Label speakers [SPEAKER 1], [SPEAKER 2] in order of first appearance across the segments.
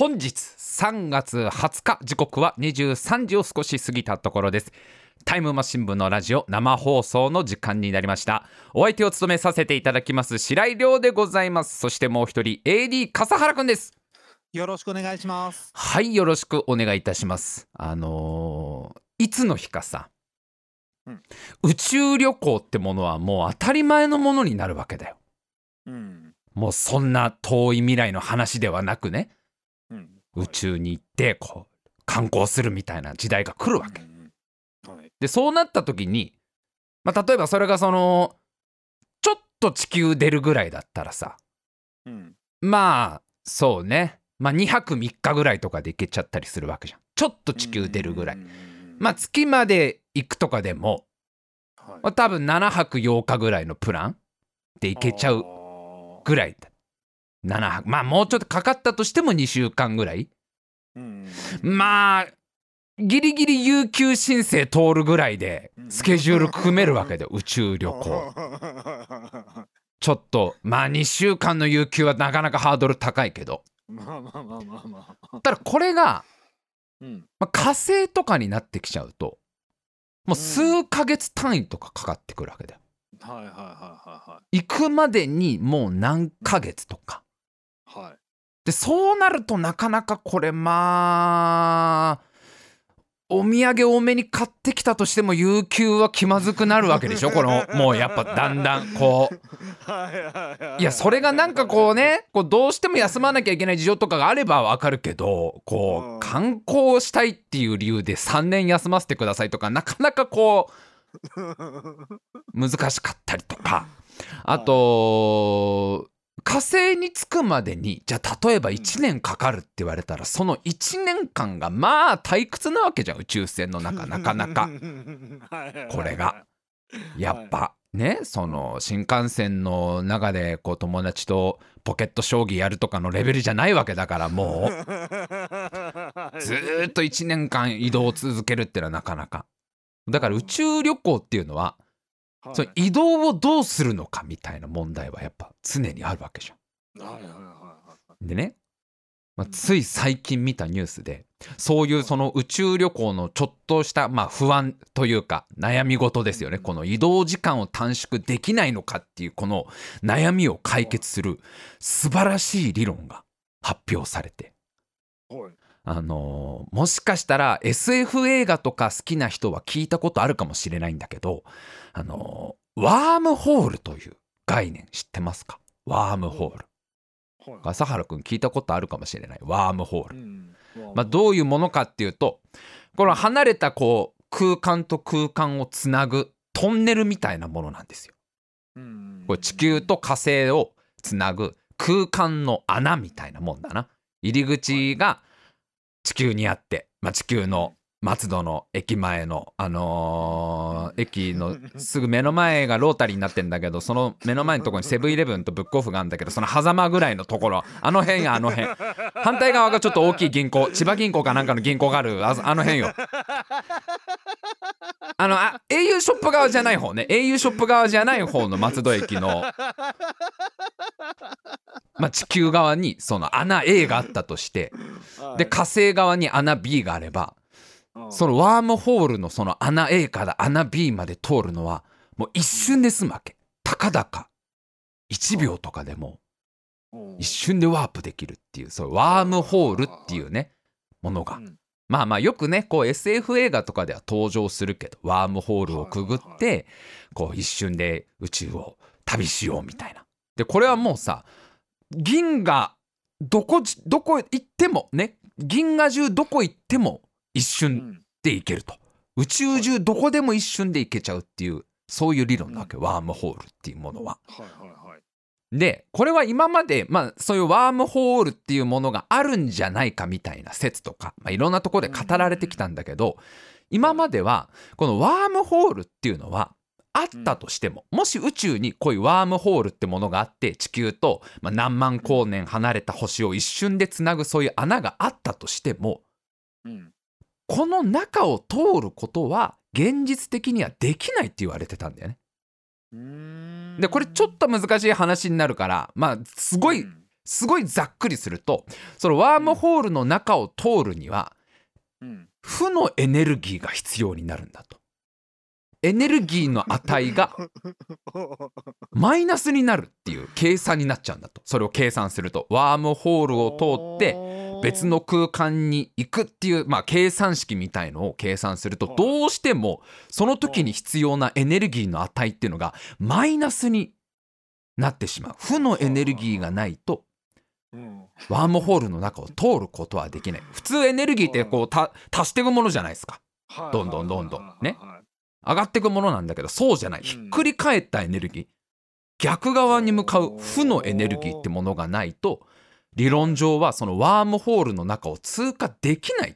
[SPEAKER 1] 本日3月20日時刻は23時を少し過ぎたところです。タイムマシン部のラジオ生放送の時間になりました。お相手を務めさせていただきます白井亮でございます。そしてもう一人 AD 笠原くんです。
[SPEAKER 2] よろしくお願いします。
[SPEAKER 1] はいよろしくお願いいたします。あのーいつの日かさ、
[SPEAKER 2] うん。
[SPEAKER 1] 宇宙旅行ってものはもう当たり前のものになるわけだよ。
[SPEAKER 2] うん。
[SPEAKER 1] もうそんな遠い未来の話ではなくね。
[SPEAKER 2] うん。
[SPEAKER 1] 宇宙に行ってこう観光するみたいな時代が来るわけ。でそうなった時に、まあ、例えばそれがそのちょっと地球出るぐらいだったらさ
[SPEAKER 2] うん。
[SPEAKER 1] まあそうね。まあ2泊3日ぐらいとかで行けちゃったりするわけじゃん。ちょっと地球出るぐらい。
[SPEAKER 2] うん。
[SPEAKER 1] まあ月まで行くとかでも、
[SPEAKER 2] はい。
[SPEAKER 1] まあ、多分7泊8日ぐらいのプランで行けちゃうぐらいだ7泊まあもうちょっとかかったとしても2週間ぐらい
[SPEAKER 2] うん。
[SPEAKER 1] まあギリギリ有給申請通るぐらいでスケジュール組めるわけで宇宙旅行 ちょっとまあ2週間の有給はなかなかハードル高いけど
[SPEAKER 2] まあまあまあまあまあ。
[SPEAKER 1] ただこれが、
[SPEAKER 2] うん。
[SPEAKER 1] まあ、火星とかになってきちゃうともう数ヶ月単位とかかかってくるわけだよ
[SPEAKER 2] はいはいはいは
[SPEAKER 1] 行くまでにもう何ヶ月とか
[SPEAKER 2] いはい。はい。
[SPEAKER 1] でそうなるとなかなかこれまあお土産多めに買ってきたとしても有給は気まずくなるわけでしょ？このもうやっぱだんだんこう。
[SPEAKER 2] はい
[SPEAKER 1] やそれがなんかこうねこうどうしても休まなきゃいけない事情とかがあればわかるけどこ
[SPEAKER 2] うん
[SPEAKER 1] う観光したいっていう理由で3年休ませてくださいとかなかなかこう 難しかったりとか。あと火星に着くまでにじゃあ例えば1年かかるって言われたらその1年間がまあ退屈なわけじゃん宇宙船の中 なかなか。これが。やっぱねその新幹線の中でこう友達とポケット将棋やるとかのレベルじゃないわけだからもう。ずーっと1年間移動を続けるってのはなかなか。だから宇宙旅行っていうのは
[SPEAKER 2] はい。
[SPEAKER 1] その移動をどうするのかみたいな問題はやっぱ常にあるわけじゃ
[SPEAKER 2] はいはいはいはい。
[SPEAKER 1] ん。でね、まあ、つい最近見たニュースでそういうその宇宙旅行のちょっとしたまあ不安というか悩み事ですよね。この移動時間を短縮できないのかっていうこの悩みを解決する素晴らしい理論が発表されて。
[SPEAKER 2] はい。
[SPEAKER 1] あのーもしかしたら SF 映画とか好きな人は聞いたことあるかもしれないんだけど、あのーワームホールという概念知ってますか？ワームホール。
[SPEAKER 2] はい。
[SPEAKER 1] 朝原くん聞いたことあるかもしれない。ワームホール。
[SPEAKER 2] うん。
[SPEAKER 1] まあ、どういうものかっていうと、この離れたこう空間と空間をつなぐトンネルみたいなものなんですよ。
[SPEAKER 2] うん
[SPEAKER 1] これ地球と火星をつなぐ空間の穴みたいなもんだな入り口が地球にあって、まあ、地球の松戸の駅前のあのー駅のすぐ目の前がロータリーになってんだけどその目の前のところにセブンイレブンとブックオフがあるんだけどその狭間ぐらいのところ。あの辺やあの辺。反対側がちょっと大きい銀行千葉銀行かなんかの銀行があるああの辺よ。あのあ au ショップ側じゃない方ね。au ショップ側じゃない方の松戸駅の。まあ地球側にその穴 A があったとして
[SPEAKER 2] はい。
[SPEAKER 1] で火星側に穴 B があれば
[SPEAKER 2] うん
[SPEAKER 1] そのワームホールのその穴 A から穴 B まで通るのはもう一瞬で済むわけ。たかだか。1秒とかでも。
[SPEAKER 2] うん。
[SPEAKER 1] 一瞬でワープできるっていうそういうワームホールっていうね。ものが。
[SPEAKER 2] うん。
[SPEAKER 1] まあまあよくねこう SF 映画とかでは登場するけどワームホールをくぐっ
[SPEAKER 2] はい
[SPEAKER 1] てこう一瞬で宇宙を旅しようみたいな。でこれはもうさ銀河どこじどこ行ってもね銀河中どこ行っても一
[SPEAKER 2] う
[SPEAKER 1] 瞬
[SPEAKER 2] ん。
[SPEAKER 1] で行けると。宇宙中どこでも一瞬で行けちゃうっていうそういう理論なわけ。ワームホールっていうものは。でこれは今まで、まあ、そういうワームホールっていうものがあるんじゃないかみたいな説とか、まあ、いろんなところで語られてきたんだけど今まではこのワームホールっていうのはあったとしても、もし宇宙にこういうワームホールってものがあって地球と、まあ、何万光年離れた星を一瞬でつなぐそういう穴があったとしても
[SPEAKER 2] うん。
[SPEAKER 1] この中を通ることは現実的にはできないって言われてたんだよね。でこれちょっと難しい話になるからまあすごい
[SPEAKER 2] うん
[SPEAKER 1] すごいざっくりするとそのワームホールの中を通るには
[SPEAKER 2] うん。
[SPEAKER 1] 負のエネルギーが必要になるんだと。エネルギーの値がマイナスになるっていう計算になっちゃうんだと。それを計算すると。ワームホールを通って別の空間に行くっていう、まあ、計算式みたいのを計算すると
[SPEAKER 2] はい。
[SPEAKER 1] どうしてもその時に必要なエネルギーの値っていうのがマイナスになってしまう。負のエネルギーがないと
[SPEAKER 2] うん。
[SPEAKER 1] ワームホールの中を通ることはできない。普通エネルギーってこうた足していくものじゃないですか。
[SPEAKER 2] はい。
[SPEAKER 1] どんどんどんどん。ね上がっていくものなんだけどそうじゃない。ひっくり返ったエネルギー。逆側に向かう負のエネルギーってものがないと理論上はそのワームホールの中を通過できないっ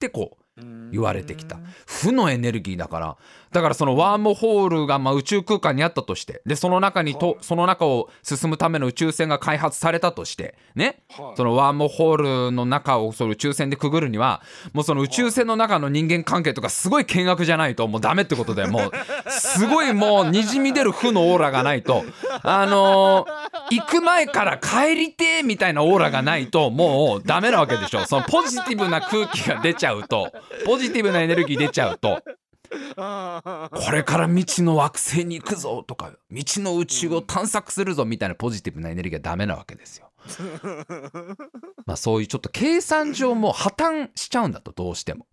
[SPEAKER 1] てこう言われてきた。負のエネルギーだからだからそのワームホールがまあ宇宙空間にあったとしてでその中にと
[SPEAKER 2] はい。
[SPEAKER 1] その中を進むための宇宙船が開発されたとしてね。
[SPEAKER 2] はい。
[SPEAKER 1] そのワームホールの中をその宇宙船でくぐるにはもうその宇宙船の中の人間関係とかすごい険悪じゃないともうダメってことでもうすごいもうにじみ出る負のオーラがないとあのー行く前から帰りてーみたいなオーラがないともうダメなわけでしょ。そのポジティブな空気が出ちゃうとポジティブなエネルギー出ちゃうとこれから未知の惑星に行くぞとか未知の宇宙を探索するぞみたいなポジティブなエネルギーはダメなわけですよ。まあそういうちょっと計算上もう破綻しちゃうんだとどうしても。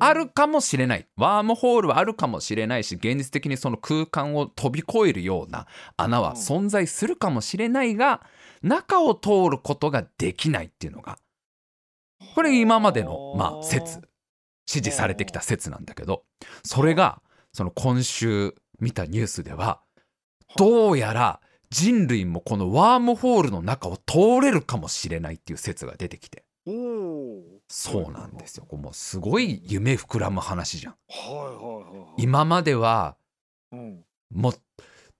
[SPEAKER 1] あるかもしれないワームホールはあるかもしれないし現実的にその空間を飛び越えるような穴は存在するかもしれないが中を通ることができないっていうのがこれ今までのまあ説支持されてきた説なんだけどそれがその今週見たニュースではどうやら人類もこのワームホールの中を通れるかもしれないっていう説が出てきて。そうなんですよ。もうすごい夢膨らむ話じゃん。今までは
[SPEAKER 2] うん。
[SPEAKER 1] もう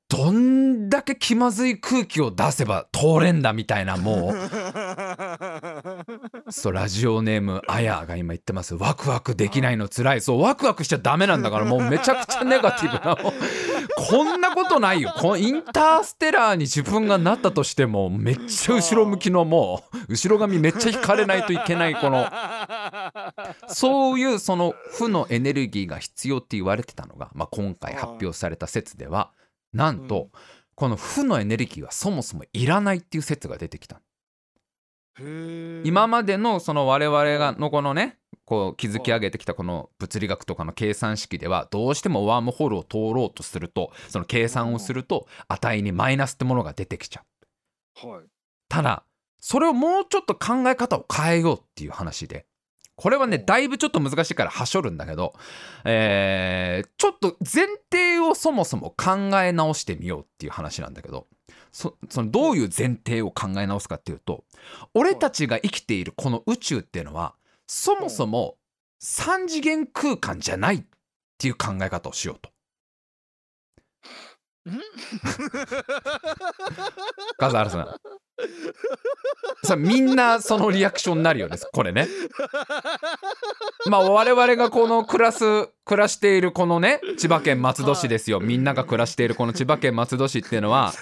[SPEAKER 1] どんだけ気まずい空気を出せば通れんだみたいなもう そうラジオネームあやが今言ってます。ワクワクできないの辛い。そうワクワクしちゃダメなんだからもうめちゃくちゃネガティブなこんなことないよ。このインターステラーに自分がなったとしてもめっちゃ後ろ向きのもう後ろ髪めっちゃ引かれないといけないこの。そういうその負のエネルギーが必要って言われてたのが、まあ、今回発表された説ではなんと、この負のエネルギーはそもそもいらないっていう説が出てきた。今までのその我々がのこのねこう築き上げてきたこの物理学とかの計算式ではどうしてもワームホールを通ろうとするとその計算をすると値にマイナスってものが出てきちゃう。
[SPEAKER 2] はい。
[SPEAKER 1] ただそれをもうちょっと考え方を変えようっていう話でこれはね
[SPEAKER 2] うん
[SPEAKER 1] だいぶちょっと難しいからはしょるんだけど、えーちょっと前提をそもそも考え直してみようっていう話なんだけどそそのどういう前提を考え直すかっていうと俺たちが生きているこの宇宙っていうのはそもそも3次元空間じゃないっていう考え方をしようと。笠原さんさあみんなそのリアクションになるよねこれね。まあ我々がこの暮らす暮らしているこのね千葉県松戸市ですよ。みんなが暮らしているこの千葉県松戸市っていうのは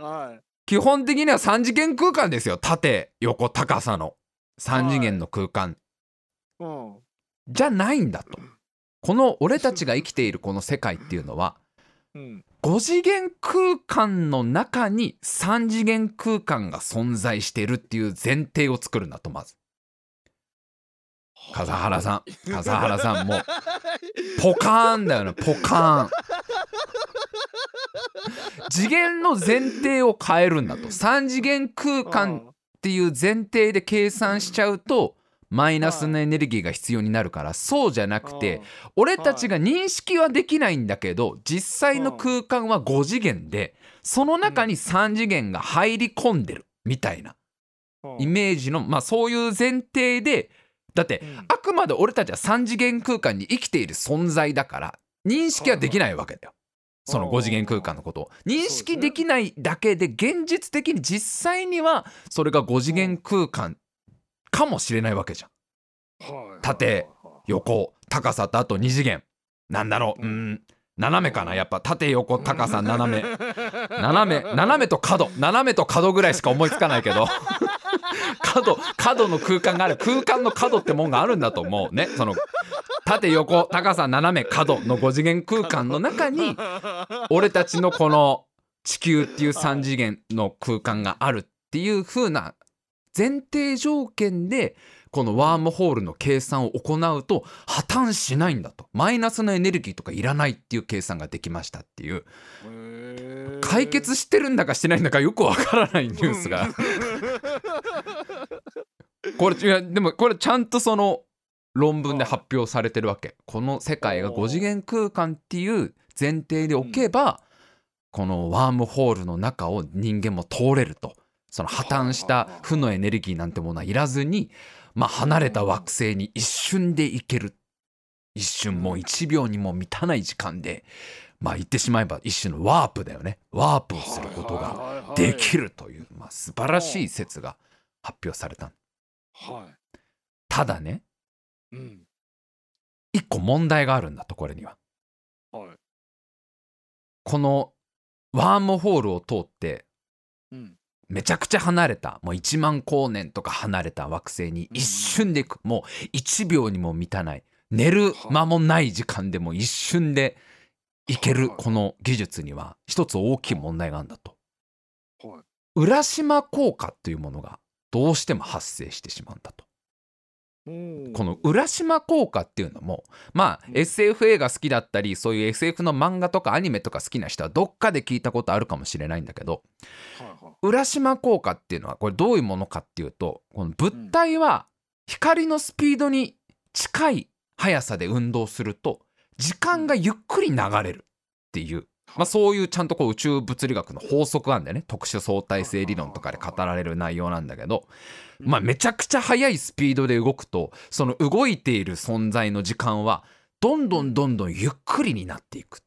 [SPEAKER 2] はい。
[SPEAKER 1] 基本的には3次元空間ですよ。縦横高さの。3次元の空間。
[SPEAKER 2] うん。
[SPEAKER 1] じゃないんだと。この俺たちが生きているこの世界っていうのは
[SPEAKER 2] うん
[SPEAKER 1] 5次元空間の中に3次元空間が存在しているっていう前提を作るんだとまず。笠原さん。笠原さんも。うポカーンだよね。ポカーン。次元の前提を変えるんだと。3次元空間っていう前提で計算しちゃうとマイナスのエネルギーが必要になるからそうじゃなくて俺たちが認識はできないんだけど実際の空間は5次元でその中に3次元が入り込んでるみたいな。イメージのまあそういう前提でだって
[SPEAKER 2] うん。
[SPEAKER 1] あくまで俺たちは3次元空間に生きている存在だから認識はできないわけだよ。その5次元空間のことを。認識できないだけで現実的に実際にはそれが5次元空間かもしれないわけじゃん。縦横高さとあと2次元。なんだろう。うーん。斜めかなやっぱ。縦横高さ斜め。斜め斜めと角。斜めと角ぐらいしか思いつかないけど。角角の空間がある。空間の角ってもんがあるんだと思う。ねその縦横高さ斜め角の5次元空間の中に俺たちのこの地球っていう3次元の空間があるっていう風な前提条件でこのワームホールの計算を行うと破綻しないんだと。マイナスのエネルギーとかいらないっていう計算ができましたっていう。解決してるんだかしてないんだかよくわからないニュースが。これいやでもこれちゃんとその論文で発表されてるわけ。この世界が5次元空間っていう前提でおけば、このワームホールの中を人間も通れるとその破綻した負のエネルギーなんてものはいらずに、まあ、離れた惑星に一瞬で行ける一瞬もう1秒にも満たない時間でまあ言ってしまえば一種のワープだよねワープをすることが
[SPEAKER 2] が
[SPEAKER 1] できるという、まあ、素晴らしい説が発表された
[SPEAKER 2] は
[SPEAKER 1] ただね
[SPEAKER 2] い。うん。
[SPEAKER 1] 一個問題があるんだとこれには
[SPEAKER 2] はい。
[SPEAKER 1] このワームホールを通って
[SPEAKER 2] うん。
[SPEAKER 1] めちゃくちゃ離れた。もう1万光年とか離れた惑星に一瞬で行く。もう1秒にも満たない。寝る間もない時間でも一瞬で行ける
[SPEAKER 2] はい
[SPEAKER 1] この技術には。一つ大きい問題があるんだと。
[SPEAKER 2] はい。
[SPEAKER 1] 浦島効果というものがどうしても発生してしまうんだと。
[SPEAKER 2] うん
[SPEAKER 1] この浦島効果っていうのもまあ
[SPEAKER 2] うん
[SPEAKER 1] SF 映画好きだったりそういう SF の漫画とかアニメとか好きな人はどっかで聞いたことあるかもしれないんだけど。浦島効果っていうのはこれどういうものかっていうとこの物体は光のスピードに近い速さで運動すると時間がゆっくり流れるっていう、まあ、そういうちゃんとこう宇宙物理学の法則なんだよね特殊相対性理論とかで語られる内容なんだけど、まあ、めちゃくちゃ速いスピードで動くとその動いている存在の時間はどんどんどんどんゆっくりになっていくっ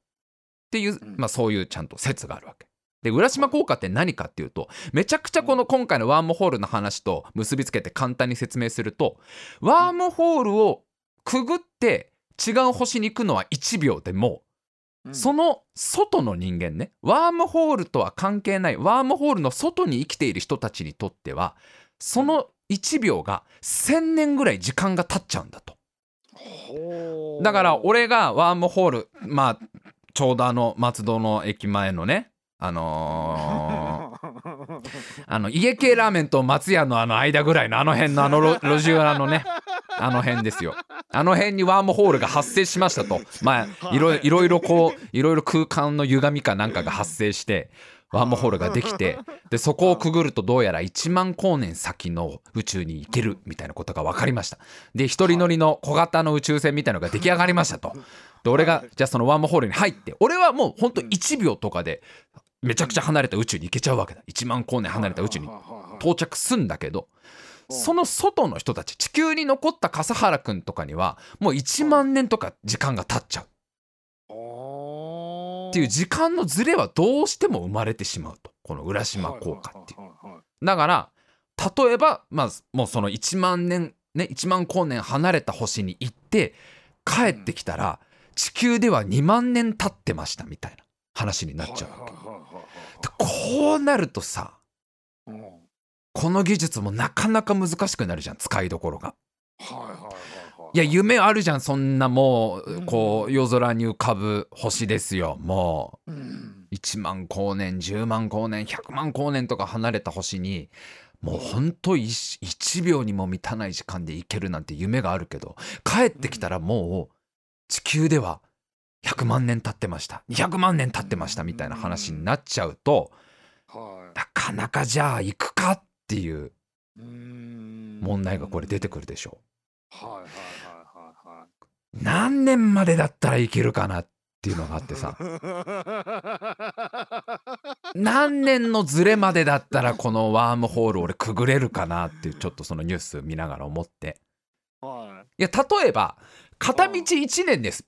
[SPEAKER 1] ていう、
[SPEAKER 2] うん。
[SPEAKER 1] まあ、そういうちゃんと説があるわけ。で浦島効果って何かっていうとめちゃくちゃこの今回のワームホールの話と結びつけて簡単に説明するとワームホールをくぐって違う星に行くのは1秒でも
[SPEAKER 2] うん
[SPEAKER 1] その外の人間ねワームホールとは関係ないワームホールの外に生きている人たちにとってはその1秒が1,000年ぐらい時間が経っちゃうんだと。だから俺がワームホールまあちょうどあの松戸の駅前のねあのーあの家系ラーメンと松屋のあの間ぐらいのあの辺のあの路地裏のねあの辺ですよ。あの辺にワームホールが発生しましたと。まあいろいろいろこういろいろ空間の歪みかなんかが発生してワームホールができてでそこをくぐるとどうやら1万光年先の宇宙に行けるみたいなことが分かりました。で一人乗りの小型の宇宙船みたいのが出来上がりましたと。で俺がじゃあそのワームホールに入って俺はもうほんと1秒とかでめちゃくちゃ離れた宇宙に行けちゃうわけだ。1万光年離れた宇宙に。到着すんだけど
[SPEAKER 2] うん。
[SPEAKER 1] その外の人たち地球に残った笠原くんとかにはもう1万年とか時間が経っちゃう。っていう時間のズレはどうしても生まれてしまうと。この浦島効果っていう。
[SPEAKER 2] う
[SPEAKER 1] だから例えばまあもうその1万年ね1万光年離れた星に行って帰ってきたら地球では2万年経ってましたみたいな話になっちゃうわけ。でこうなるとさこの技術もなかなか難しくなるじゃん使いどころが。いや夢あるじゃんそんなもうこう夜空に浮かぶ星ですよもう。1万光年10万光年100万光年とか離れた星にもうほんと 1, 1秒にも満たない時間で行けるなんて夢があるけど帰ってきたらもう地球では100万年経ってました。200万年経ってましたみたいな話になっちゃうとなかなかじゃあ行くかっていう問題がこれ出てくるでしょう。何年までだったらいけるかなっていうのがあってさ。何年のズレまでだったらこのワームホール俺くぐれるかなっていうちょっとそのニュース見ながら思って。い。や例えば片道1年です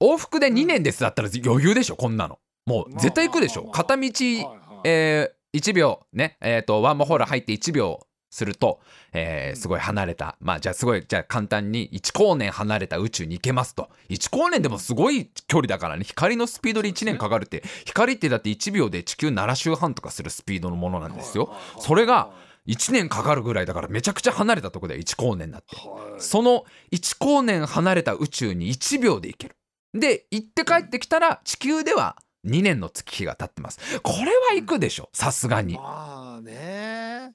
[SPEAKER 1] 往復で2年ですだったら余裕でしょこんなの。もう絶対行くでしょ。片道えー1秒ねえーとワームホール入って1秒すると、えーすごい離れた。まあじゃあすごいじゃあ簡単に1光年離れた宇宙に行けますと。1光年でもすごい距離だからね。光のスピードで1年かかるって。光ってだって1秒で地球7周半とかするスピードのものなんですよ。それが1年かかるぐらいだからめちゃくちゃ離れたとこで1光年だって。
[SPEAKER 2] はい。
[SPEAKER 1] その1光年離れた宇宙に1秒で行ける。で、行って帰ってきたら地球では2年の月日が経ってます。これは行くでしょ、さすがに。
[SPEAKER 2] まあね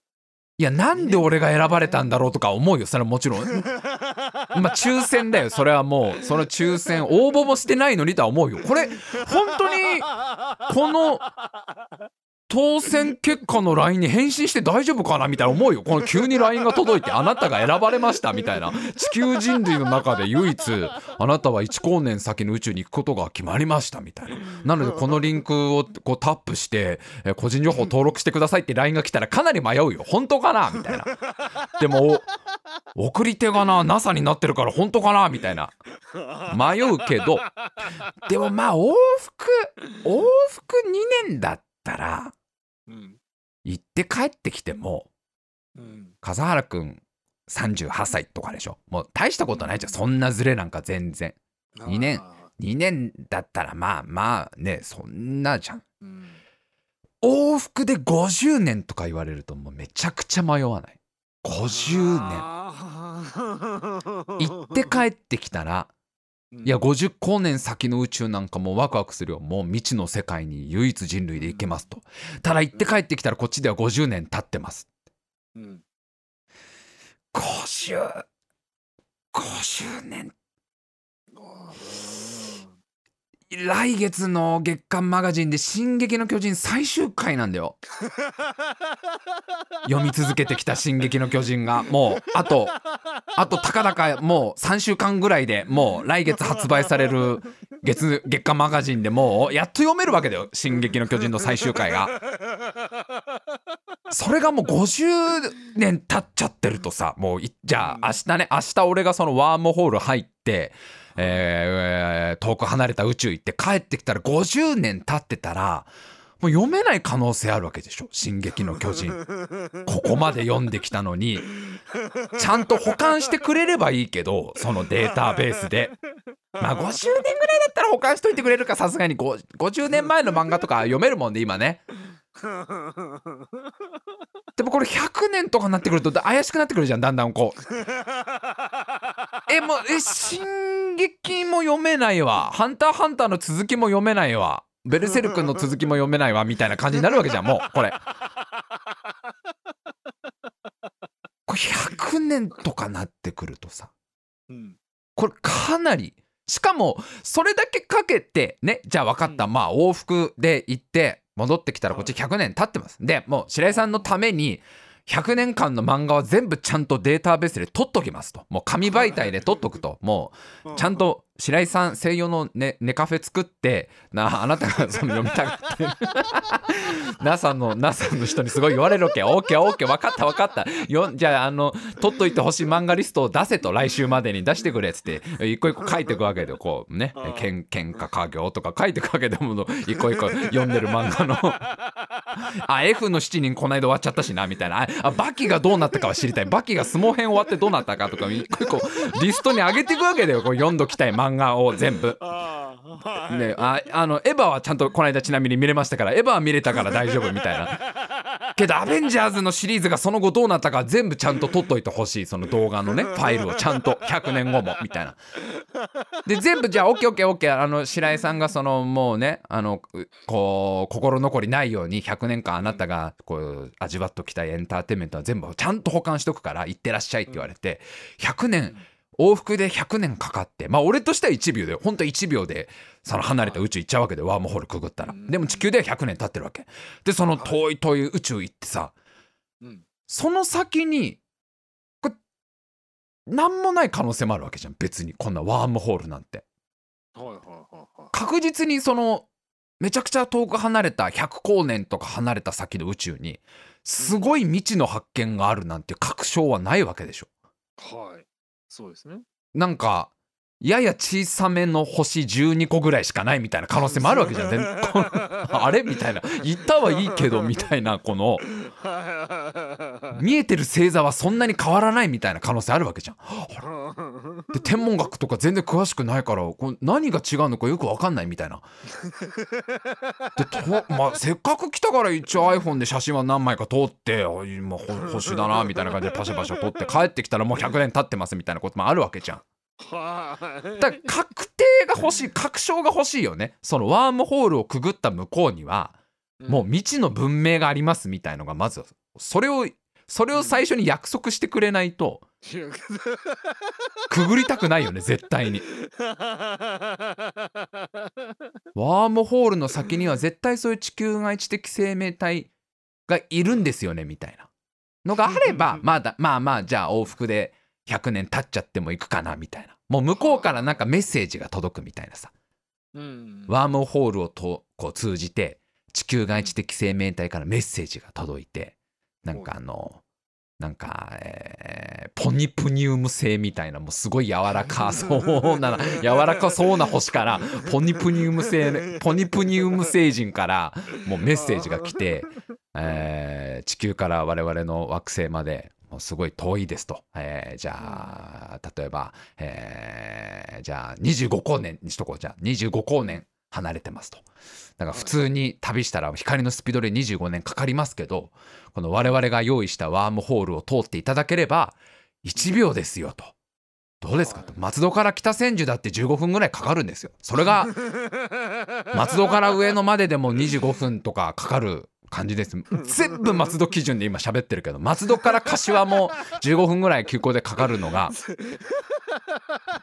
[SPEAKER 1] いや、なんで俺が選ばれたんだろうとか思うよ、それはもちろん。まあ、抽選だよ、それはもう、その抽選、応募もしてないのにとは思うよ。これ、本当に、この、当選結果の LINE に返信して大丈夫かなみたいな思うよ。この急に LINE が届いて、あなたが選ばれましたみたいな。地球人類の中で唯一、あなたは1光年先の宇宙に行くことが決まりましたみたいな。なので、このリンクをこうタップして、えー個人情報登録してくださいって LINE が来たらかなり迷うよ。本当かなみたいな。でも、お送り手がな、NASA になってるから本当かなみたいな。迷うけど、でもまあ往復、往復2年だったら、
[SPEAKER 2] うん
[SPEAKER 1] 行って帰ってきても、
[SPEAKER 2] うん
[SPEAKER 1] 笠原くん38歳とかでしょ。もう大したことないじゃん。そんなズレなんか全然。二年
[SPEAKER 2] あ
[SPEAKER 1] 2年だったらまあまあね、そんなじゃん。
[SPEAKER 2] ーうん
[SPEAKER 1] 往復で50年とか言われるともうめちゃくちゃ迷わない。50年。
[SPEAKER 2] あ
[SPEAKER 1] 行って帰ってきたら、
[SPEAKER 2] ー
[SPEAKER 1] いや50光年先の宇宙なんかもうワクワクするよ。もう未知の世界に唯一人類で行けますと。ただ行って帰ってきたらこっちでは50年経ってます。
[SPEAKER 2] うん。
[SPEAKER 1] 5050年来月の月刊マガジンで「進撃の巨人」最終回なんだよ読み続けてきた「進撃の巨人」がもうあとあとたかだかもう3週間ぐらいでもう来月発売される月月刊マガジンでもうやっと読めるわけだよ「進撃の巨人」の最終回が。それがもう50年経っちゃってるとさもういじゃあ明日ね明日俺がそのワームホール入って、えー遠く離れた宇宙行って帰ってきたら50年経ってたらもう読めない可能性あるわけでしょ「進撃の巨人」ここまで読んできたのに。ちゃんと保管してくれればいいけどそのデータベースで。まあ50年ぐらいだったら保管しといてくれるかさすがに。50年前の漫画とか読めるもんで今ね。でもこれ100年とかになってくると怪しくなってくるじゃんだんだんこう。えもうえ進撃も読めないわ。ハンターハンターの続きも読めないわ。ベルセルクの続きも読めないわみたいな感じになるわけじゃんもうこれ。これ100年とかなってくるとさ。
[SPEAKER 2] うん。
[SPEAKER 1] これかなりしかもそれだけかけてねじゃあ分かった、
[SPEAKER 2] うん。
[SPEAKER 1] まあ往復で行って戻ってきたらこっち100年経ってます。でもう白井さんのために100年間の漫画は全部ちゃんとデータベースで取っときますと。もう紙媒体で取っとくと。もうちゃんと白井さん専用のねネカフェ作ってなあなたがその読みたがって NASA の NASA の人にすごい言われるわけ。OKOK 分かった分かった。よじゃああの取っといてほしい漫画リストを出せと来週までに出してくれっつって一個一個書いていくわけでこうね。
[SPEAKER 2] あー
[SPEAKER 1] けん喧嘩家業とか書いていくわけでもの一個一個読んでる漫画の。あ F の7人この間終わっちゃったしなみたいな。ああバキがどうなったかは知りたい。バキが相撲編終わってどうなったかとか一個一個リストに上げていくわけだよこう読んどきたい漫画を全部。
[SPEAKER 2] あーはい。
[SPEAKER 1] ね、ああのエヴァはちゃんとこの間ちなみに見れましたからエヴァは見れたから大丈夫みたいな。けどアベンジャーズのシリーズがその後どうなったか全部ちゃんと撮っといてほしいその動画のね ファイルをちゃんと100年後もみたいな。で全部じゃあ OKOKOK あの白井さんがそのもうねあのうこう心残りないように100年間あなたがこう味わっときたいエンターテインメントは全部ちゃんと保管しとくから行ってらっしゃいって言われて100年往復で100年かかってまあ俺としては1秒で本当は1秒でその離れた宇宙行っちゃうわけでワームホールくぐったら。
[SPEAKER 2] うん。
[SPEAKER 1] でも地球では100年経ってるわけ。でその遠い遠い宇宙行ってさ
[SPEAKER 2] うん。
[SPEAKER 1] その先にこれ何もない可能性もあるわけじゃん。別にこんなワームホールなんて。確実にそのめちゃくちゃ遠く離れた100光年とか離れた先の宇宙にすごい未知の発見があるなんて確証はないわけでしょ。
[SPEAKER 2] はいそうですね。
[SPEAKER 1] なんかやや小さめの星12個ぐらいしかないみたいな可能性もあるわけじゃん あれ？みたいな行ったはいいけどみたいな この見えてる星座はそんなに変わらないみたいな可能性あるわけじゃん。で天文学とか全然詳しくないからこう何が違うのかよく分かんないみたいな。でと、まあ、せっかく来たから一応 iPhone で写真は何枚か撮ってあ今ほ星だなみたいな感じでパシャパシャ撮って帰ってきたらもう100年経ってますみたいなこともあるわけじゃん。だから確定が欲しい確証が欲しいよね。そのワームホールをくぐった向こうにはもう未知の文明がありますみたいのがまずそれをそれを最初に約束してくれないとくぐりたくないよね絶対に。ワームホールの先には絶対そういう地球外知的生命体がいるんですよねみたいなのがあればまだまあまあじゃあ往復で100年経っちゃっても行くかなみたいな。もう向こうからなんかメッセージが届くみたいなさ。
[SPEAKER 2] うん。
[SPEAKER 1] ワームホールをとこう通じて地球外知的生命体からメッセージが届いてなんかあのなんか、えーポニプニウム星みたいなもうすごい柔らかそうな柔らかそうな星からポニプニウム星ポニプニウム星人からもうメッセージが来て、えー地球から我々の惑星まですごい遠いですと、えーじゃあ例えば、えーじゃあ25光年にしとこう。じゃあ25光年離れてますと。だから普通に旅したら光のスピードで25年かかりますけどこの我々が用意したワームホールを通っていただければ1秒ですよと。どうですかと。松戸から北千住だって15分ぐらいかかるんですよ。それが 松戸から上野まででも25分とかかかる感じです。全部松戸基準で今喋ってるけど松戸から柏も15分ぐらい急行でかかるのが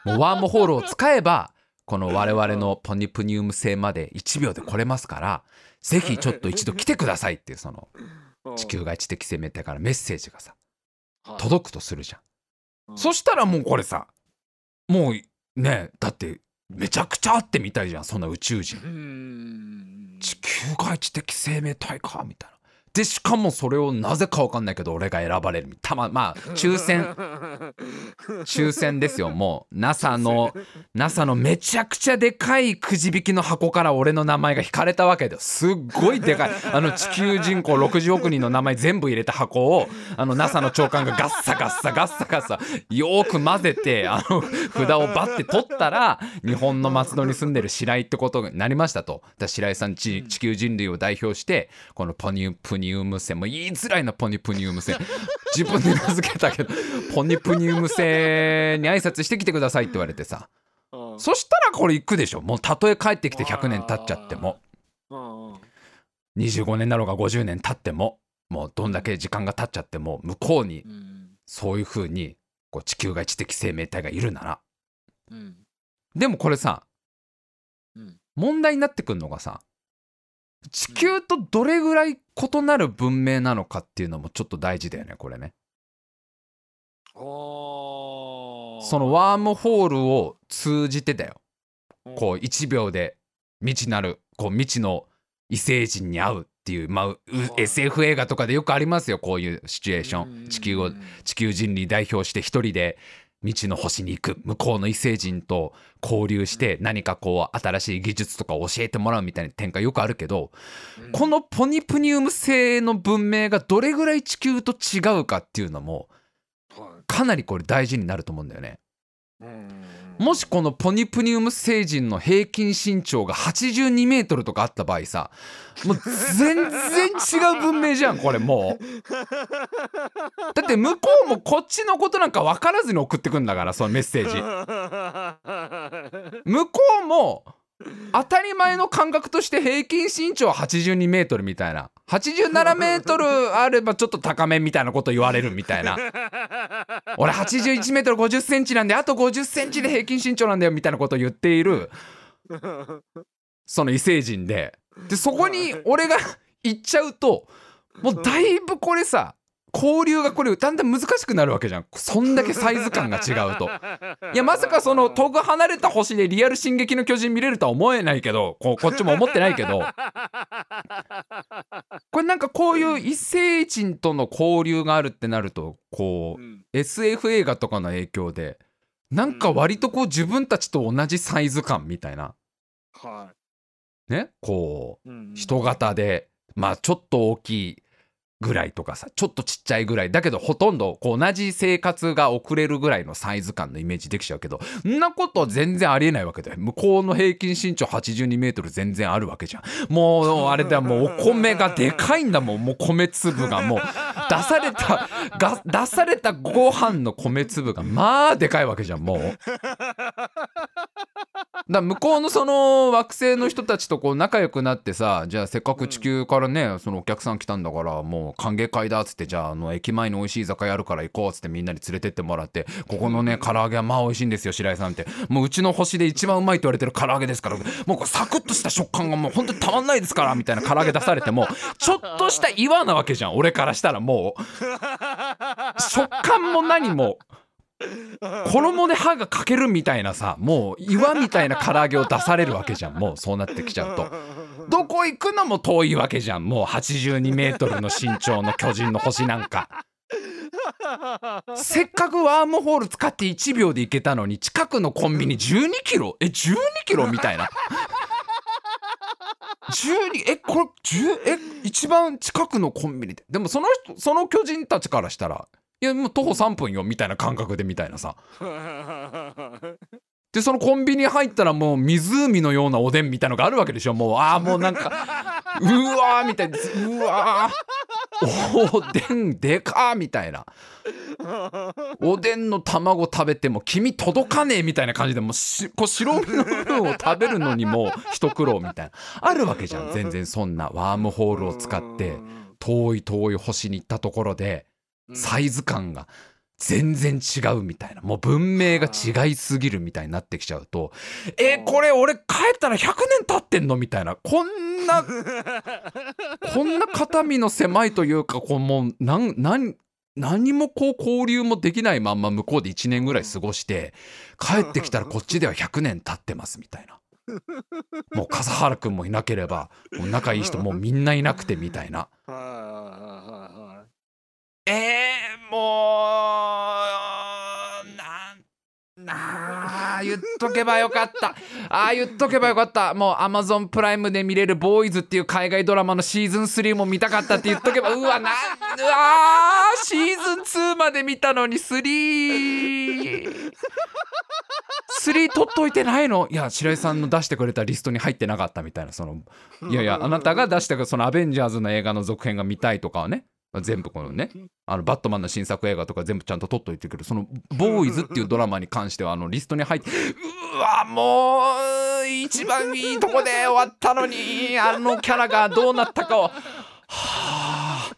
[SPEAKER 1] もうワームホールを使えばこの我々のポニプニウム星まで1秒で来れますからぜひちょっと一度来てくださいっていうその地球外知的生命体からメッセージがさ届くとするじゃん。そしたらもうこれさもうねだってめちゃくちゃ会ってみたいじゃんそんな宇宙人。
[SPEAKER 2] うん
[SPEAKER 1] 地球外知的生命体かみたいな。でしかもそれをなぜかわかんないけど俺が選ばれる。たままあ抽選。抽選ですよ。もう NASA の NASA のめちゃくちゃでかいくじ引きの箱から俺の名前が引かれたわけです。っごいでかい。あの地球人口60億人の名前全部入れた箱をあの NASA の長官がガッサガッサガッサガッサよーく混ぜてあの札をバッて取ったら日本の松戸に住んでる白井ってことになりましたと。白井さん地地球人類を代表してこのポニプニウム星もう言いづらいなポニプニウム星自分で名付けたけど ポニプニウム星に挨拶してきてくださいって言われてさ。
[SPEAKER 2] うん。
[SPEAKER 1] そしたらこれ行くでしょ。もうたとえ帰ってきて100年経っちゃっても。
[SPEAKER 2] うん
[SPEAKER 1] 25年だろうが50年経っても。もうどんだけ時間が経っちゃっても向こうに
[SPEAKER 2] うん。
[SPEAKER 1] そういう風にこう地球外知的生命体がいるなら。
[SPEAKER 2] うん。
[SPEAKER 1] でもこれさ
[SPEAKER 2] うん。
[SPEAKER 1] 問題になってくるのがさ地球とどれぐらい異なる文明なのかっていうのもちょっと大事だよねこれね。そのワームホールを通じてだよ。
[SPEAKER 2] うん。
[SPEAKER 1] こう1秒で未知なるこう未知の異星人に会うっていう、まあ、う SF 映画とかでよくありますよこういうシチュエーション。地球を地球人類代表して一人で未知の星に行く向こうの異星人と交流して何かこう新しい技術とか教えてもらうみたいな展開よくあるけどこのポニプニウム星の文明がどれぐらい地球と違うかっていうのもかなりこれ大事になると思うんだよね。もしこのポニプニウム星人の平均身長が82メートルとかあった場合さもう全然違う文明じゃんこれもう。だって向こうもこっちのことなんか分からずに送ってくんだからそのメッセージ。向こうも 当たり前の感覚として平均身長は82メートルみたいな。87メートルあればちょっと高めみたいなこと言われるみたいな。俺81メートル50センチなんであと50センチで平均身長なんだよみたいなことを言っている。その異星人で。でそこに俺が行っちゃうともうだいぶこれさ交流がこれだんだん難しくなるわけじゃん。そんだけサイズ感が違うと。いやまさかその遠く離れた星でリアル「進撃の巨人」見れるとは思えないけどこうこっちも思ってないけど。これなんかこういう異星人との交流があるってなるとこう SF 映画とかの影響でなんか割とこう自分たちと同じサイズ感みたいな。
[SPEAKER 2] は
[SPEAKER 1] ねこう
[SPEAKER 2] い。うん。
[SPEAKER 1] 人型でまあちょっと大きいぐらいとかさちょっとちっちゃいぐらい。だけどほとんどこう同じ生活が送れるぐらいのサイズ感のイメージできちゃうけどんなこと全然ありえないわけだよ。向こうの平均身長8 2メートル全然あるわけじゃん。もうあれだもうお米がでかいんだもん。もう米粒が。もう出されたが出されたご飯の米粒がまあでかいわけじゃんもう。だ向こうのその惑星の人たちとこう仲良くなってさじゃあせっかく地球からねそのお客さん来たんだからもう歓迎会だっつってじゃああの駅前に美味しい居酒屋あるから行こうっつってみんなに連れてってもらってここのね唐揚げはまあ美味しいんですよ白井さんって。もううちの星で一番うまいと言われてる唐揚げですから。もうサクッとした食感がもう本当にたまんないですからみたいな唐揚げ出されてもちょっとした岩なわけじゃん俺からしたらもう。食感も何も。衣で歯が欠けるみたいなさもう岩みたいな唐揚げを出されるわけじゃん。もうそうなってきちゃうと。どこ行くのも遠いわけじゃん。もう82メートルの身長の巨人の星なんか。せっかくワームホール使って1秒で行けたのに近くのコンビニ12キロ？え12キロ？みたいな。12えこれ10え一番近くのコンビニででもその人その巨人たちからしたらいやもう徒歩3分よみたいな感覚でみたいなさ。でそのコンビニ入ったらもう湖のようなおでんみたいのがあるわけでしょもう。ああもうなんかうわーみたいな。うわーおでんでかーみたいな。おでんの卵食べても黄身届かねえみたいな感じでもうしこう白身の部分を食べるのにも一苦労みたいな。あるわけじゃん全然そんな。ワームホールを使って遠い遠い星に行ったところで。サイズ感が全然違うみたいな。もう文明が違いすぎるみたいになってきちゃうと えこれ俺帰ったら100年経ってんのみたいな。こんな こんな肩身の狭いというかこうもうなんなん何もこう交流もできないまんま向こうで1年ぐらい過ごして帰ってきたらこっちでは100年経ってますみたいな。もう笠原君もいなければもう仲いい人もうみんないなくてみたいな。
[SPEAKER 2] は
[SPEAKER 1] えー、もうなんなあ言っとけばよかった。あー言っとけばよかった。もうアマゾンプライムで見れる「ボーイズ」っていう海外ドラマのシーズン3も見たかったって言っとけばうわなうわーシーズン2まで見たのに3 3取っといてないの？いや白井さんの出してくれたリストに入ってなかったみたいなそのいやいやあなたが出したそのアベンジャーズの映画の続編が見たいとかはね。全部このねあのバットマンの新作映画とか全部ちゃんと撮っといてくる。その「ボーイズ」っていうドラマに関してはあのリストに入ってうわもう一番いいとこで終わったのにあのキャラがどうなったかをはあ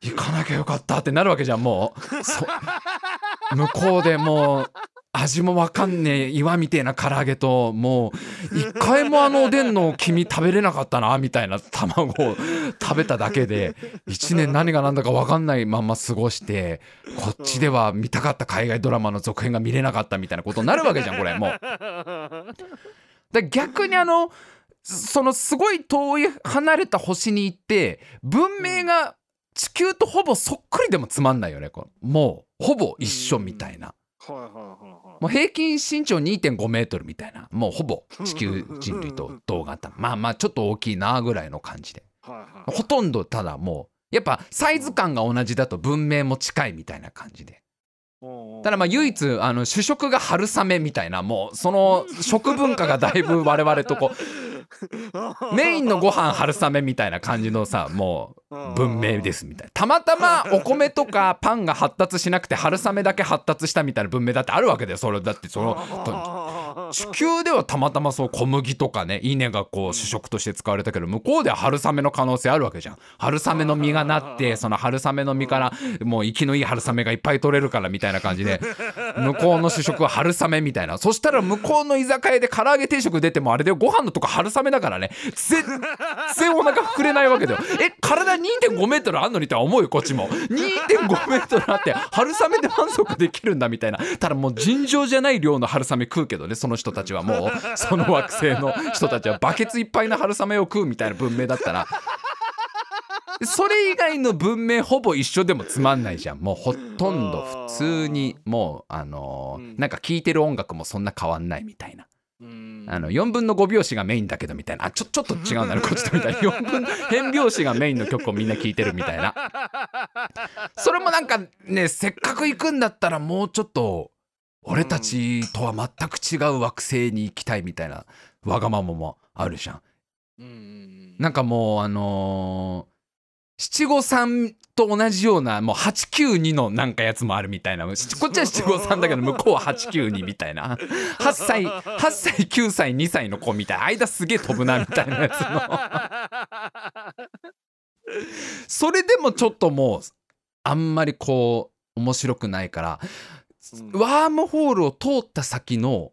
[SPEAKER 1] 行かなきゃよかったってなるわけじゃんもう。向こうでもう味もわかんねえ岩みてえな唐揚げともう一回もあのおでんの黄身食べれなかったなみたいな卵を食べただけで 一年何が何だかわかんないまんま過ごしてこっちでは見たかった海外ドラマの続編が見れなかったみたいなことになるわけじゃんこれもう。だ逆にあのそのすごい遠い離れた星に行って文明が地球とほぼそっくりでもつまんないよねこのもうほぼ一緒みたいな。
[SPEAKER 2] いはいはいはい
[SPEAKER 1] もう平均身長2.5メートルみたいなもうほぼ地球人類と同型。まあまあちょっと大きいなぐらいの感じで。ほとんどただもうやっぱサイズ感が同じだと文明も近いみたいな感じで。ただまあ唯一あの主食が春雨みたいなもうその食文化がだいぶ我々とこう メインのご飯春雨みたいな感じのさもう文明ですみたいな。たまたまお米とかパンが発達しなくて春雨だけ発達したみたいな文明だってあるわけだよ。それだってそのと地球ではたまたまそう小麦とかね稲がこう主食として使われたけど向こうでは春雨の可能性あるわけじゃん。春雨の実がなってその春雨の実からもう生きのいい春雨がいっぱい取れるからみたいな感じで 向こうの主食は春雨みたいな。そしたら向こうの居酒屋で唐揚げ定食出てもあれでご飯のとこ春雨だからね。全然お腹膨れないわけだよ。え体2.5メートルあんのにって思うよこっちも。2.5メートルあって春雨で満足できるんだみたいな。ただもう尋常じゃない量の春雨食うけどねその人たちはもう。その惑星の人たちはバケツいっぱいの春雨を食うみたいな文明だったら。それ以外の文明ほぼ一緒でもつまんないじゃん。もうほとんど普通にもうあのなんか聴いてる音楽もそんな変わんないみたいな。
[SPEAKER 2] うん
[SPEAKER 1] あの4分の5拍子がメインだけどみたいな。あちょちょっと違うんだね こっちとみたいな。4分変拍子がメインの曲をみんな聴いてるみたいな。それもなんかねせっかく行くんだったらもうちょっと俺たちとは全く違う惑星に行きたいみたいなわがままもあるじゃん。
[SPEAKER 2] うん。
[SPEAKER 1] なんかもうあのー七五三と同じようなもう892のなんかやつもあるみたいな。こっちは七五三だけど向こうは892みたいな。8歳8歳9歳2歳の子みたい。な間すげえ飛ぶなみたいなやつの。それでもちょっともうあんまりこう面白くないから
[SPEAKER 2] うん。
[SPEAKER 1] ワームホールを通った先の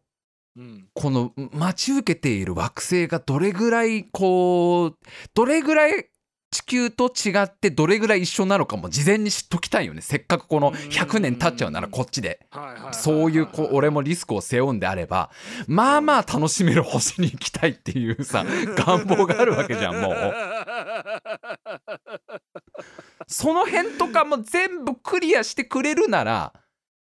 [SPEAKER 2] うん。
[SPEAKER 1] この待ち受けている惑星がどれぐらいこうどれぐらい地球と違ってどれぐらい一緒なのかも事前に知っときたいよね。せっかくこの100年経っちゃうならこっちで。そういうこう俺もリスクを背負うんであればまあまあ楽しめる星に行きたいっていうさ 願望があるわけじゃんもう。その辺とかも全部クリアしてくれるなら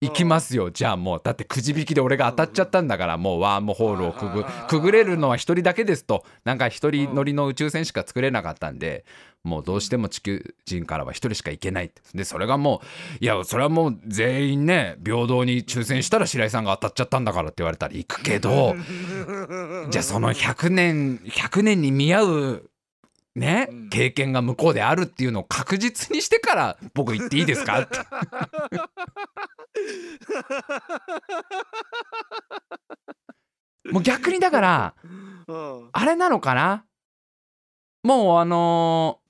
[SPEAKER 1] 行きますよ。じゃあもうだってくじ引きで俺が当たっちゃったんだからもうワームホールをくぐくぐれるのは一人だけですとなんか一人乗りの宇宙船しか作れなかったんでもうどうしても地球人からは一人しか行けないって。でそれがもういやそれはもう全員ね平等に抽選したら白井さんが当たっちゃったんだからって言われたら行くけど じゃあその100年100年に見合うね
[SPEAKER 2] うん。
[SPEAKER 1] 経験が向こうであるっていうのを確実にしてから僕行っていいですか？って。もう逆にだから
[SPEAKER 2] うん。
[SPEAKER 1] あれなのかな？もうあのー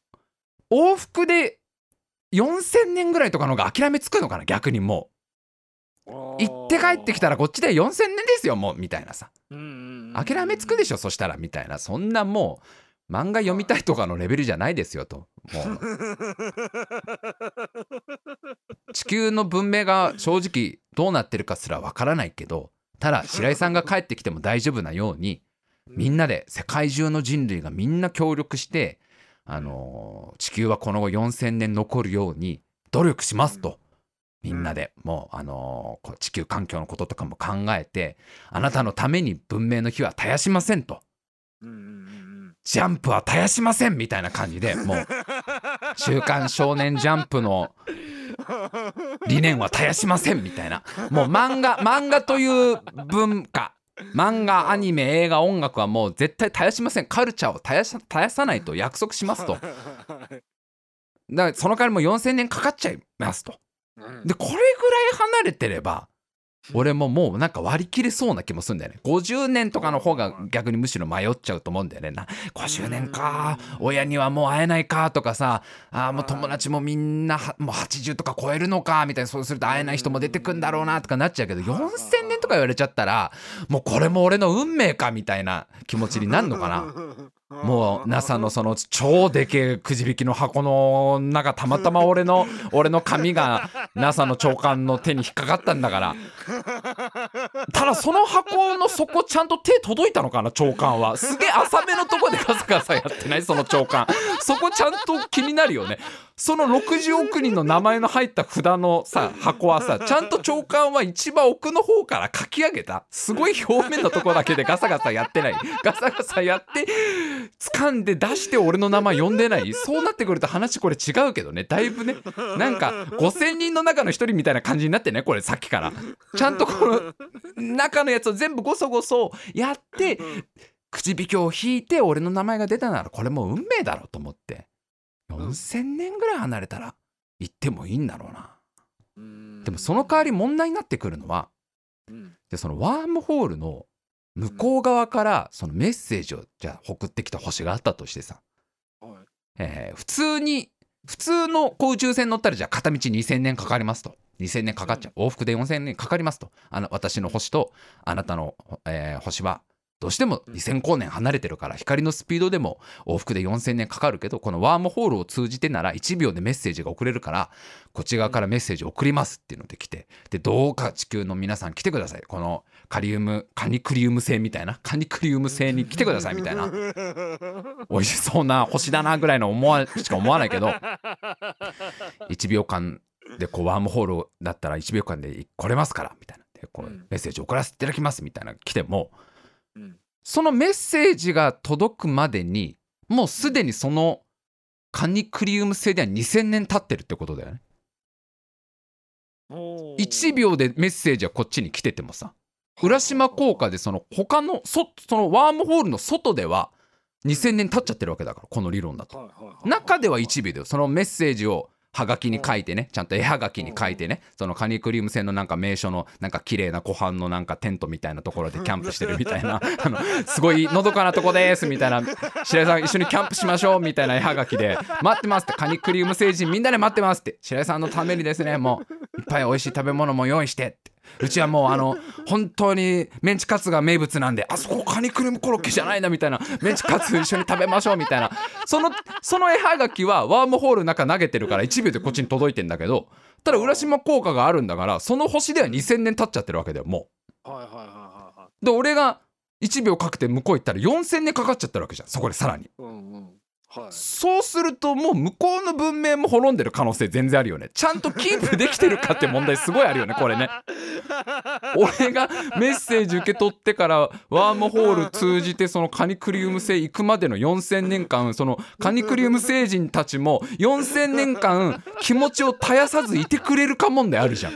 [SPEAKER 1] 往復で4,000年ぐらいとかの方が諦めつくのかな？逆にもう。行って帰ってきたらこっちで4,000年ですよもうみたいなさ。諦めつくで
[SPEAKER 2] し
[SPEAKER 1] しょそしたらみたいな。そんなもう漫画読みたいとかのレベルじゃないですよと。もう。地球の文明が正直どうなってるかすらわからないけどただ白井さんが帰ってきても大丈夫なようにみんなで世界中の人類がみんな協力して、あのー地球はこの後4,000年残るように努力しますと。みんなでもう、あのー地球環境のこととかも考えてあなたのために文明の火は絶やしませんとジャンプは絶やしませんみたいな感じでもう「週刊少年ジャンプ」の理念は絶やしませんみたいな。もう漫画漫画という文化。漫画アニメ映画音楽はもう絶対絶やしません。カルチャーを絶やし絶やさないと約束しますと。だからその代わりもう4,000年かかっちゃいますと。でこれぐらい離れてれば俺ももうなんか割り切れそうな気もするんだよね。50年とかの方が逆にむしろ迷っちゃうと思うんだよね。な50年か。親にはもう会えないかとかさ。あーもう友達もみんなはもう80とか超えるのかみたいなそうすると会えない人も出てくんだろうなとかなっちゃうけど4000年とか言われちゃったらもうこれも俺の運命かみたいな気持ちになるのかな もう NASA のその超でけえくじ引きの箱の中たまたま俺の 俺の髪が NASA の長官の手に引っかかったんだから。ただその箱の底ちゃんと手届いたのかな長官は。すげえ浅めのとこでガサガサやってないその長官。そこちゃんと気になるよねその60億人の名前の入った札のさ箱はさちゃんと長官は一番奥の方から書き上げた。すごい表面のとこだけでガサガサやってない。ガサガサやって掴んで出して俺の名前呼んでない。そうなってくると話これ違うけどね。だいぶね。なんか5,000人の中の一人みたいな感じになってねこれさっきから。ちゃんとこの中のやつを全部ごそごそやってくじ引きを引いて俺の名前が出たならこれもう運命だろうと思って4,000年ぐらい離れたら行ってもいいんだろうな。でもその代わり問題になってくるのはでそのワームホールの向こう側からそのメッセージをじゃあ送ってきた星があったとしてさ、えー普通に普通のこう宇宙船乗ったらじゃあ片道2,000年かかりますと。2,000年かかっちゃう。往復で4,000年かかりますと。あの私の星とあなたの、えー星はどうしても2000光年離れてるから光のスピードでも往復で4000年かかるけどこのワームホールを通じてなら1秒でメッセージが送れるからこっち側からメッセージを送りますっていうので来てでどうか地球の皆さん来てください。このカリウムカニクリウム星みたいなカニクリウム星に来てくださいみたいな。美味しそうな星だなぐらいの思わしか思わないけど1秒間でこうワームホールだったら1秒間で来れますからみたいな。でこう
[SPEAKER 2] うん。
[SPEAKER 1] メッセージ送らせていただきますみたいな来ても
[SPEAKER 2] うん。
[SPEAKER 1] そのメッセージが届くまでにもうすでにそのカニクリウム星では2000年経ってるってことだよね。
[SPEAKER 2] おー。
[SPEAKER 1] 1秒でメッセージはこっちに来ててもさ浦島効果でその他のそそのワームホールの外では2000年経っちゃってるわけだからこの理論だと。中では1秒だよそのメッセージをはがきに書いてねちゃんと絵はがきに書いてねそのカニクリウム線のなんか名所のなんか綺麗な湖畔のなんかテントみたいなところでキャンプしてるみたいな あのすごいのどかなとこですみたいな。白井さん一緒にキャンプしましょうみたいな絵はがきで。待ってますってカニクリウム星人みんなで待ってますって。白井さんのためにですねもういっぱい美味しい食べ物も用意してってうちはもうあの本当にメンチカツが名物なんであそこカニクリームコロッケじゃないなみたいなメンチカツ一緒に食べましょうみたいな。そのその絵はがきはワームホールの中投げてるから1秒でこっちに届いてんだけどただ浦島効果があるんだからその星では2000年経っちゃってるわけだよも
[SPEAKER 2] はいはいはいはいは
[SPEAKER 1] うで俺が1秒かけて向こう行ったら4000年かかっちゃってるわけじゃんそこでさらに。
[SPEAKER 2] いうんうんはい。
[SPEAKER 1] そうするともう向こうの文明も滅んでる可能性全然あるよね。ちゃんとキープできてるかって問題すごいあるよねこれね。俺がメッセージ受け取ってからワームホール通じてそのカニクリウム星行くまでの4,000年間そのカニクリウム星人たちも4,000年間気持ちを絶やさずいてくれるか問題あるじゃん。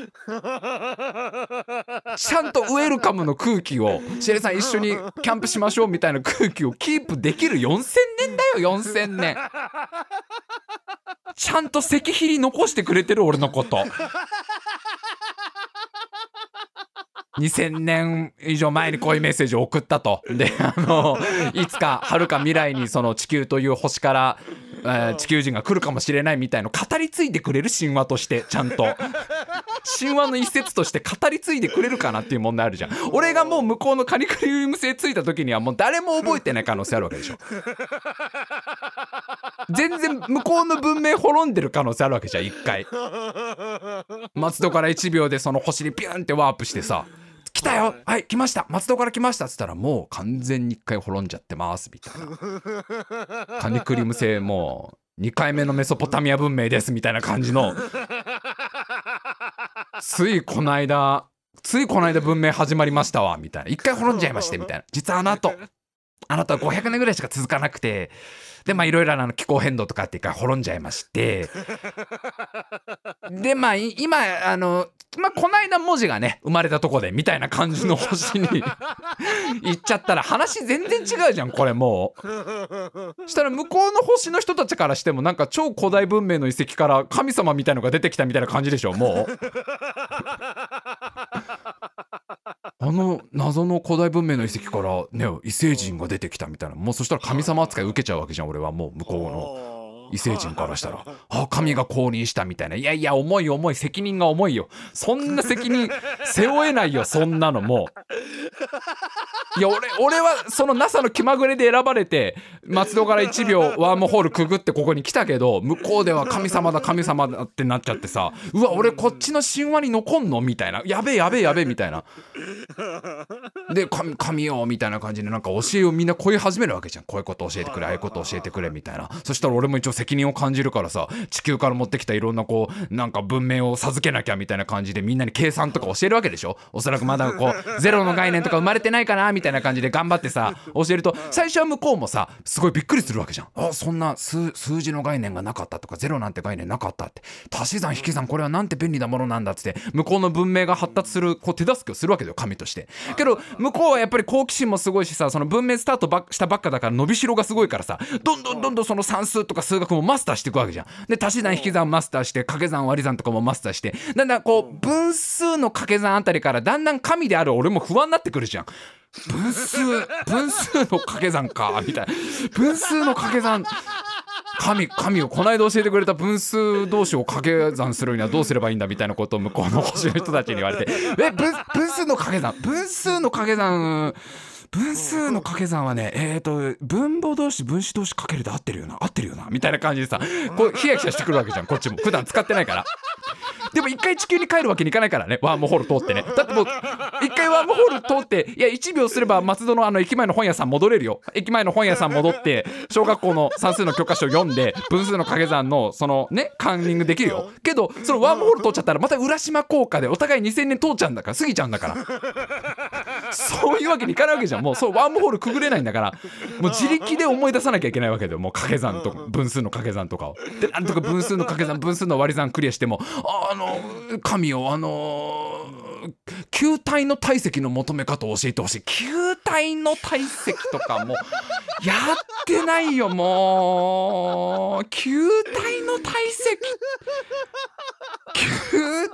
[SPEAKER 1] ちゃんとウェルカムの空気をシエレさん一緒にキャンプしましょうみたいな空気をキープできる4,000年だよ4,000年。ちゃんと石碑に残してくれてる俺のこと。2000年以上前にこういうメッセージを送ったと。で、あの、いつか遥か未来にその地球という星から、えー地球人が来るかもしれないみたいの語り継いでくれる神話として、ちゃんと。神話の一節として語り継いでくれるかなっていう問題あるじゃん。俺がもう向こうのカニクリウム星ついた時にはもう誰も覚えてない可能性あるわけでしょ。全然向こうの文明滅んでる可能性あるわけじゃん、一回。松戸から1秒でその星にピュンってワープしてさ「来たよ。はい。来ました。松戸から来ました」っつったらもう完全に1回滅んじゃってますみたいな。カニクリム星もう2回目のメソポタミア文明ですみたいな感じの。ついこの間ついこの間文明始まりましたわみたいな。1回滅んじゃいましてみたいな。実はあの後あなたは500年ぐらいしか続かなくてでまあいろいろなあの気候変動とかっていうか滅んじゃいまして。でまあい今あのまあこないだ文字がね生まれたとこでみたいな感じの星に行っちゃったら話全然違うじゃんこれもう。したら向こうの星の人たちからしてもなんか超古代文明の遺跡から神様みたいのが出てきたみたいな感じでしょもうあの謎の古代文明の遺跡からね異星人が出てきたみたいな。もうそしたら神様扱い受けちゃうわけじゃん俺はもう向こうの。異星人からしたら「あ神が降臨した」みたいな「いやいや重い重い。責任が重いよ。そんな責任背負えないよそんなの。もう」いや俺俺はその NASA の気まぐれで選ばれて松戸から1秒ワームホールくぐってここに来たけど向こうでは神様だ神様だってなっちゃってさうわ俺こっちの神話に残んの？みたいな。やべえやべえやべえみたいな。で神神よみたいな感じでなんか教えをみんなこういう始めるわけじゃん。こういうこと教えてくれああいうこと教えてくれみたいな。そしたら俺も一応責任を感じるからさ地球から持ってきたいろんなこうなんか文明を授けなきゃみたいな感じでみんなに計算とか教えるわけでしょ？おそらくまだこう ゼロの概念とか生まれてないかなみたいな感じで頑張ってさ教えると最初は向こうもさすごいびっくりするわけじゃん。あそんな数数字の概念がなかったとかゼロなんて概念なかったって。足し算引き算これはなんて便利なものなんだっつって向こうの文明が発達するこう手助けをするわけだよ神として。けど向こうはやっぱり好奇心もすごいしさその文明スタートばっしたばっかだから伸びしろがすごいからさどんどんどんどんその算数とか数学もマスターしていくわけじゃん。で足し算引き算マスターして掛け算割り算とかもマスターして。だんだんこう分数の掛け算あたりからだんだん神である俺も不安になってくるじゃん。分数分数の掛け算か みたいな。分数の掛け算。神神をこの間教えてくれた分数同士を掛け算するにはどうすればいいんだみたいなことを向こうの星の人たちに言われて「え分分数の掛け算。分数の掛け算分数の掛け算はねえっ、と分母同士分子同士かけるで合ってるよな合ってるよなみたいな感じでさこうヒヤヒヤしてくるわけじゃんこっちも。普段使ってないから。でも一回地球に帰るわけにいかないからね。ワームホール通ってね。だってもう一回ワームホール通っていや1秒すれば松戸のあの駅前の本屋さん戻れるよ。駅前の本屋さん戻って小学校の算数の教科書読んで分数の掛け算のそのねカンニングできるよ。けどそのワームホール通っちゃったらまた浦島効果でお互い2000年通っちゃうんだから過ぎちゃうんだからそういうわけにいかないわけじゃん。もうそうワームホールくぐれないんだから。もう自力で思い出さなきゃいけないわけだよ。もう掛け算とか分数の掛け算とかを。でなんとか分数の掛け算分数の割り算クリアしてもああの神よあの球体の体積の求め方を教えてほしい。球体の体積とかもやってないよもう。球体の体積。球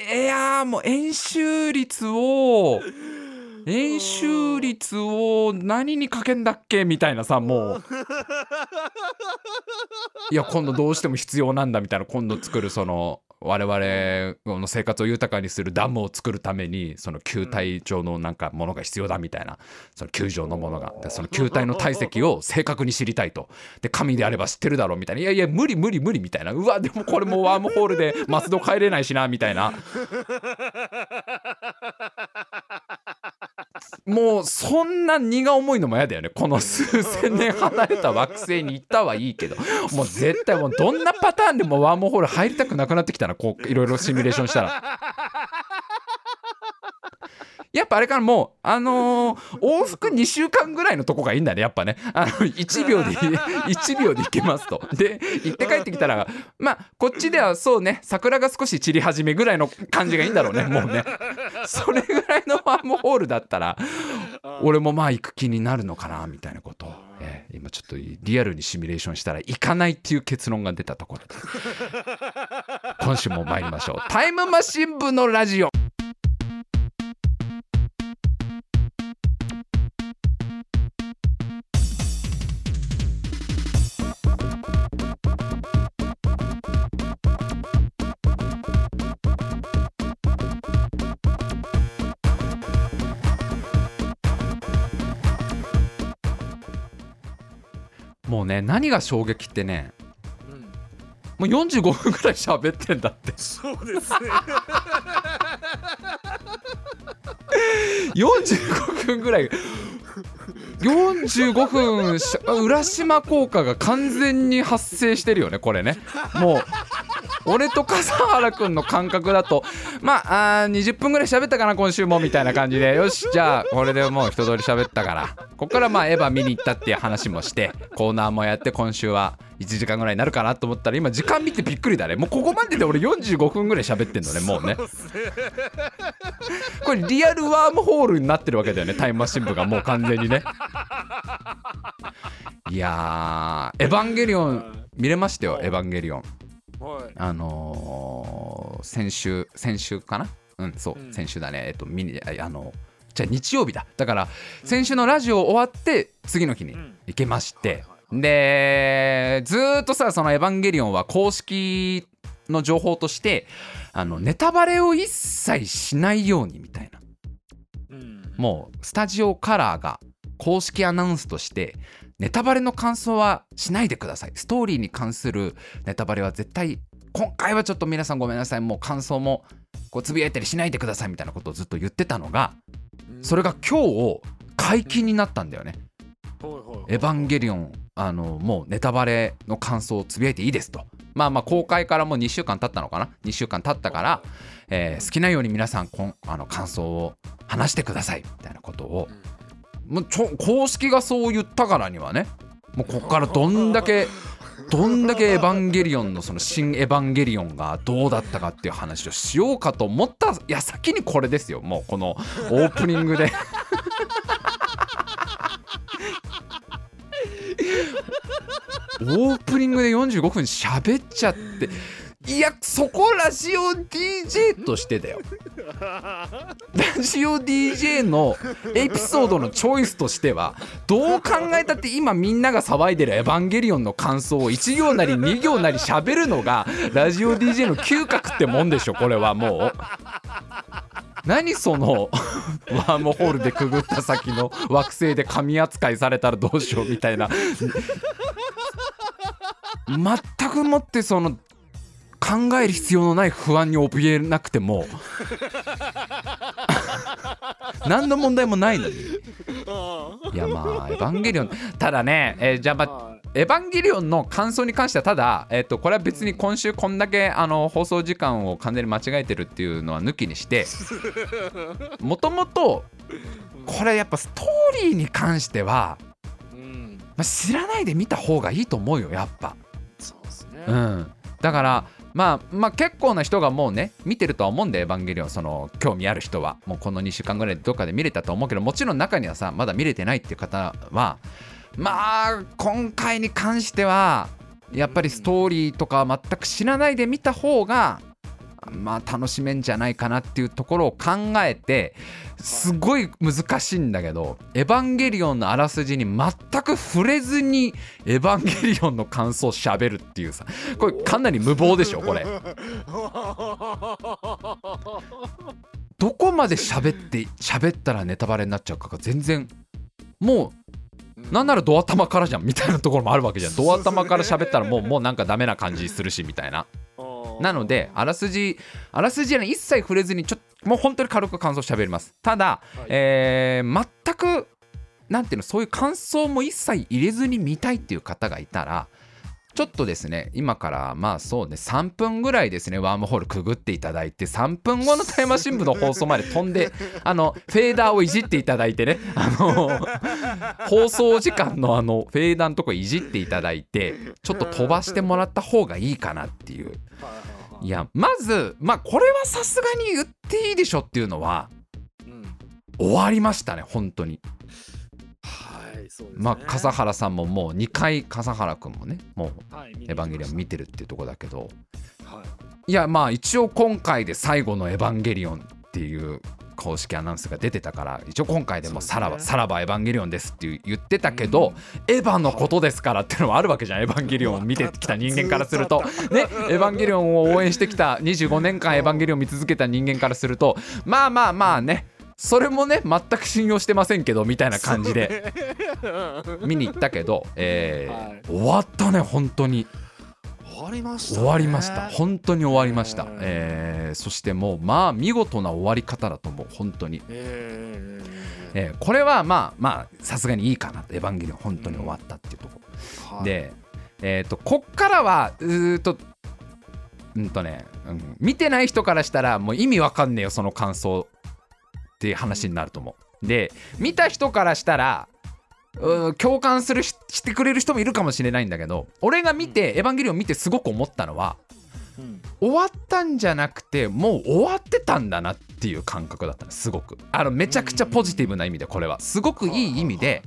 [SPEAKER 1] いやーもう円周率を円周率を何にかけんだっけみたいなさもう。いや今度どうしても必要なんだみたいな今度作るその我々の生活を豊かにするダムを作るためにその球体状のなんかものが必要だみたいなその球状のものが。でその球体の体積を正確に知りたいと。で神であれば知ってるだろうみたいな。いやいや無理無理無理みたいな。うわでもこれもうワームホールで松戸帰れないしなみたいな。もうそんな荷が重いのも嫌だよねこの数千年離れた惑星に行ったはいいけどもう絶対もうどんなパターンでもワームホール入りたくなくなってきたなこういろいろシミュレーションしたら。やっぱあれからもうあのー 往復2週間ぐらいのとこがいいんだねやっぱね。あの1秒で 1秒で行けますと。で行って帰ってきたらまあこっちではそうね桜が少し散り始めぐらいの感じがいいんだろうね もうね。それぐらいのワームホールだったら俺もまあ行く気になるのかなみたいなこと。を、えー今ちょっとリアルにシミュレーションしたら行かないっていう結論が出たところで。今週も参りましょう。タイムマシン部のラジオもうね何が衝撃ってね
[SPEAKER 2] うん
[SPEAKER 1] もう45分ぐらい喋ってんだって
[SPEAKER 2] そうですね。
[SPEAKER 1] 45分ぐらい45分浦島効果が完全に発生してるよねこれね。もう俺と笠原くんの感覚だとまああ20分ぐらい喋ったかな今週もみたいな感じで。よしじゃあこれでもう一通り喋ったから。ここからまあエヴァ見に行ったっていう話もしてコーナーもやって今週は。1時間ぐらいになるかなと思ったら今時間見てびっくりだね。もうここまでで俺45分ぐらい喋ってんのねもうね。これリアルワームホールになってるわけだよねタイムマシン部が。もう完全にね。いやーエヴァンゲリオン見れましたよエヴァンゲリオン。
[SPEAKER 2] はい。
[SPEAKER 1] あのー先週先週かな？うんそう、
[SPEAKER 2] うん。
[SPEAKER 1] 先週だね。えっと見にあのじゃあ日曜日だ。だから先週のラジオ終わって次の日に
[SPEAKER 2] うん。
[SPEAKER 1] 行けまして、でずーっとさその「エヴァンゲリオン」は公式の情報としてあのネタバレを一切しないようにみたいな。
[SPEAKER 2] うん。
[SPEAKER 1] もうスタジオカラーが公式アナウンスとしてネタバレの感想はしないでください。ストーリーに関するネタバレは絶対今回はちょっと皆さんごめんなさい。もう感想もこうつぶやいたりしないでくださいみたいなことをずっと言ってたのがそれが今日解禁になったんだよね。
[SPEAKER 2] はいはいはい「
[SPEAKER 1] エヴァンゲリオン」あのもうネタバレの感想をつぶやいていいですと。まあまあ公開からもう2週間経ったのかな？2週間経ったから、えー好きなように皆さんこんあの感想を話してください。みたいなことを。もうちょ公式がそう言ったからにはねもうここからどんだけどんだけエヴァンゲリオンのその新エヴァンゲリオンがどうだったかっていう話をしようかと思った矢先にこれですよ。もうこのオープニングで。オープニングで45分喋っちゃっていやそこラジオ DJ としてだよ。ラジオ DJ のエピソードのチョイスとしてはどう考えたって今みんなが騒いでる「エヴァンゲリオン」の感想を1行なり2行なり喋るのがラジオ DJ の嗅覚ってもんでしょこれはもう。何その ワームホールでくぐった先の惑星で神扱いされたらどうしようみたいな。全くもってその考える必要のない不安に怯えなくても 何の問題もないのに。いやまあエヴァンゲリオンただね、えーじゃあまあ
[SPEAKER 2] は
[SPEAKER 1] エヴァンゲリオンの感想に関してはただ、えっとこれは別に今週こんだけあの放送時間を完全に間違えてるっていうのは抜きにして もともとこれやっぱストーリーに関しては、
[SPEAKER 2] いうん。
[SPEAKER 1] まあ、知らないで見た方がいいと思うよやっぱ。
[SPEAKER 2] そうですね。
[SPEAKER 1] うん、だからまあまあ結構な人がもうね見てるとは思うんでエヴァンゲリオン。その興味ある人は。もうこの2週間ぐらいでどっかで見れたと思うけどもちろん中にはさまだ見れてないっていう方はまあ今回に関してはやっぱりストーリーとか全く知らないで見た方がまあ楽しめんじゃないかなっていうところを考えてすごい難しいんだけど「エヴァンゲリオン」のあらすじに全く触れずに「エヴァンゲリオン」の感想をしゃべるっていうさこれかなり無謀でしょこれ。どこまで喋って喋ったらネタバレになっちゃうかが全然もうなんならドア玉からじゃんみたいなところもあるわけじゃん。ドア玉から喋ったらもうもうなんかダメな感じするしみたいな。なのであらすじあらすじに一切触れずにちょっともう本当に軽く感想喋ります。ただ、
[SPEAKER 2] はい。
[SPEAKER 1] えー全くなんていうのそういう感想も一切入れずに見たいっていう方がいたらちょっとですね今からまあそうね3分ぐらいですねワームホールくぐっていただいて3分後の富山新聞の放送まで飛んで あのフェーダーをいじっていただいてねあの 放送時間のあのフェーダーのとこいじっていただいてちょっと飛ばしてもらった方がいいかなっていう。いやまずまあこれはさすがに言っていいでしょっていうのは
[SPEAKER 2] うん。
[SPEAKER 1] 終わりましたね本当に
[SPEAKER 2] はいそうですね。
[SPEAKER 1] まあ笠原さんももう2回笠原君もねもう
[SPEAKER 2] はい「
[SPEAKER 1] エヴァンゲリオン」見てるっていうとこだけど。
[SPEAKER 2] はい。
[SPEAKER 1] いやまあ一応今回で最後の「エヴァンゲリオン」っていう公式アナウンスが出てたから一応今回でもさらば、
[SPEAKER 2] ね。
[SPEAKER 1] さらばエヴァンゲリオンですって言ってたけど、エヴァのことですからっていうのはあるわけじゃん、エヴァンゲリオンを見てきた人間からすると。ねエヴァンゲリオンを応援してきた25年間エヴァンゲリオン見続けた人間からするとまあまあまあねそれもね全く信用してませんけどみたいな感じで。見に行ったけど、えー
[SPEAKER 2] はい。
[SPEAKER 1] 終わったね本当に。
[SPEAKER 2] 終わりましたね。
[SPEAKER 1] 終わりました。本当に終わりました。
[SPEAKER 2] うん、
[SPEAKER 1] えーそしてもうまあ見事な終わり方だと思う本当に、
[SPEAKER 2] えー。
[SPEAKER 1] えーこれはまあまあさすがにいいかなとエヴァンゲリオン本当に終わったっていうとこ。ろ、
[SPEAKER 2] はい。
[SPEAKER 1] でえっ、とこっからはうーとうんとね、うん、見てない人からしたらもう意味わかんねえよその感想っていう話になると思う。で見た人からしたら共感するししてくれる人もいるかもしれないんだけど俺が見て、エヴァンゲリオン見てすごく思ったのは
[SPEAKER 2] うん。
[SPEAKER 1] 終わったんじゃなくてもう終わってたんだなっていう感覚だったのすごく。あのめちゃくちゃポジティブな意味でこれは。すごくいい意味で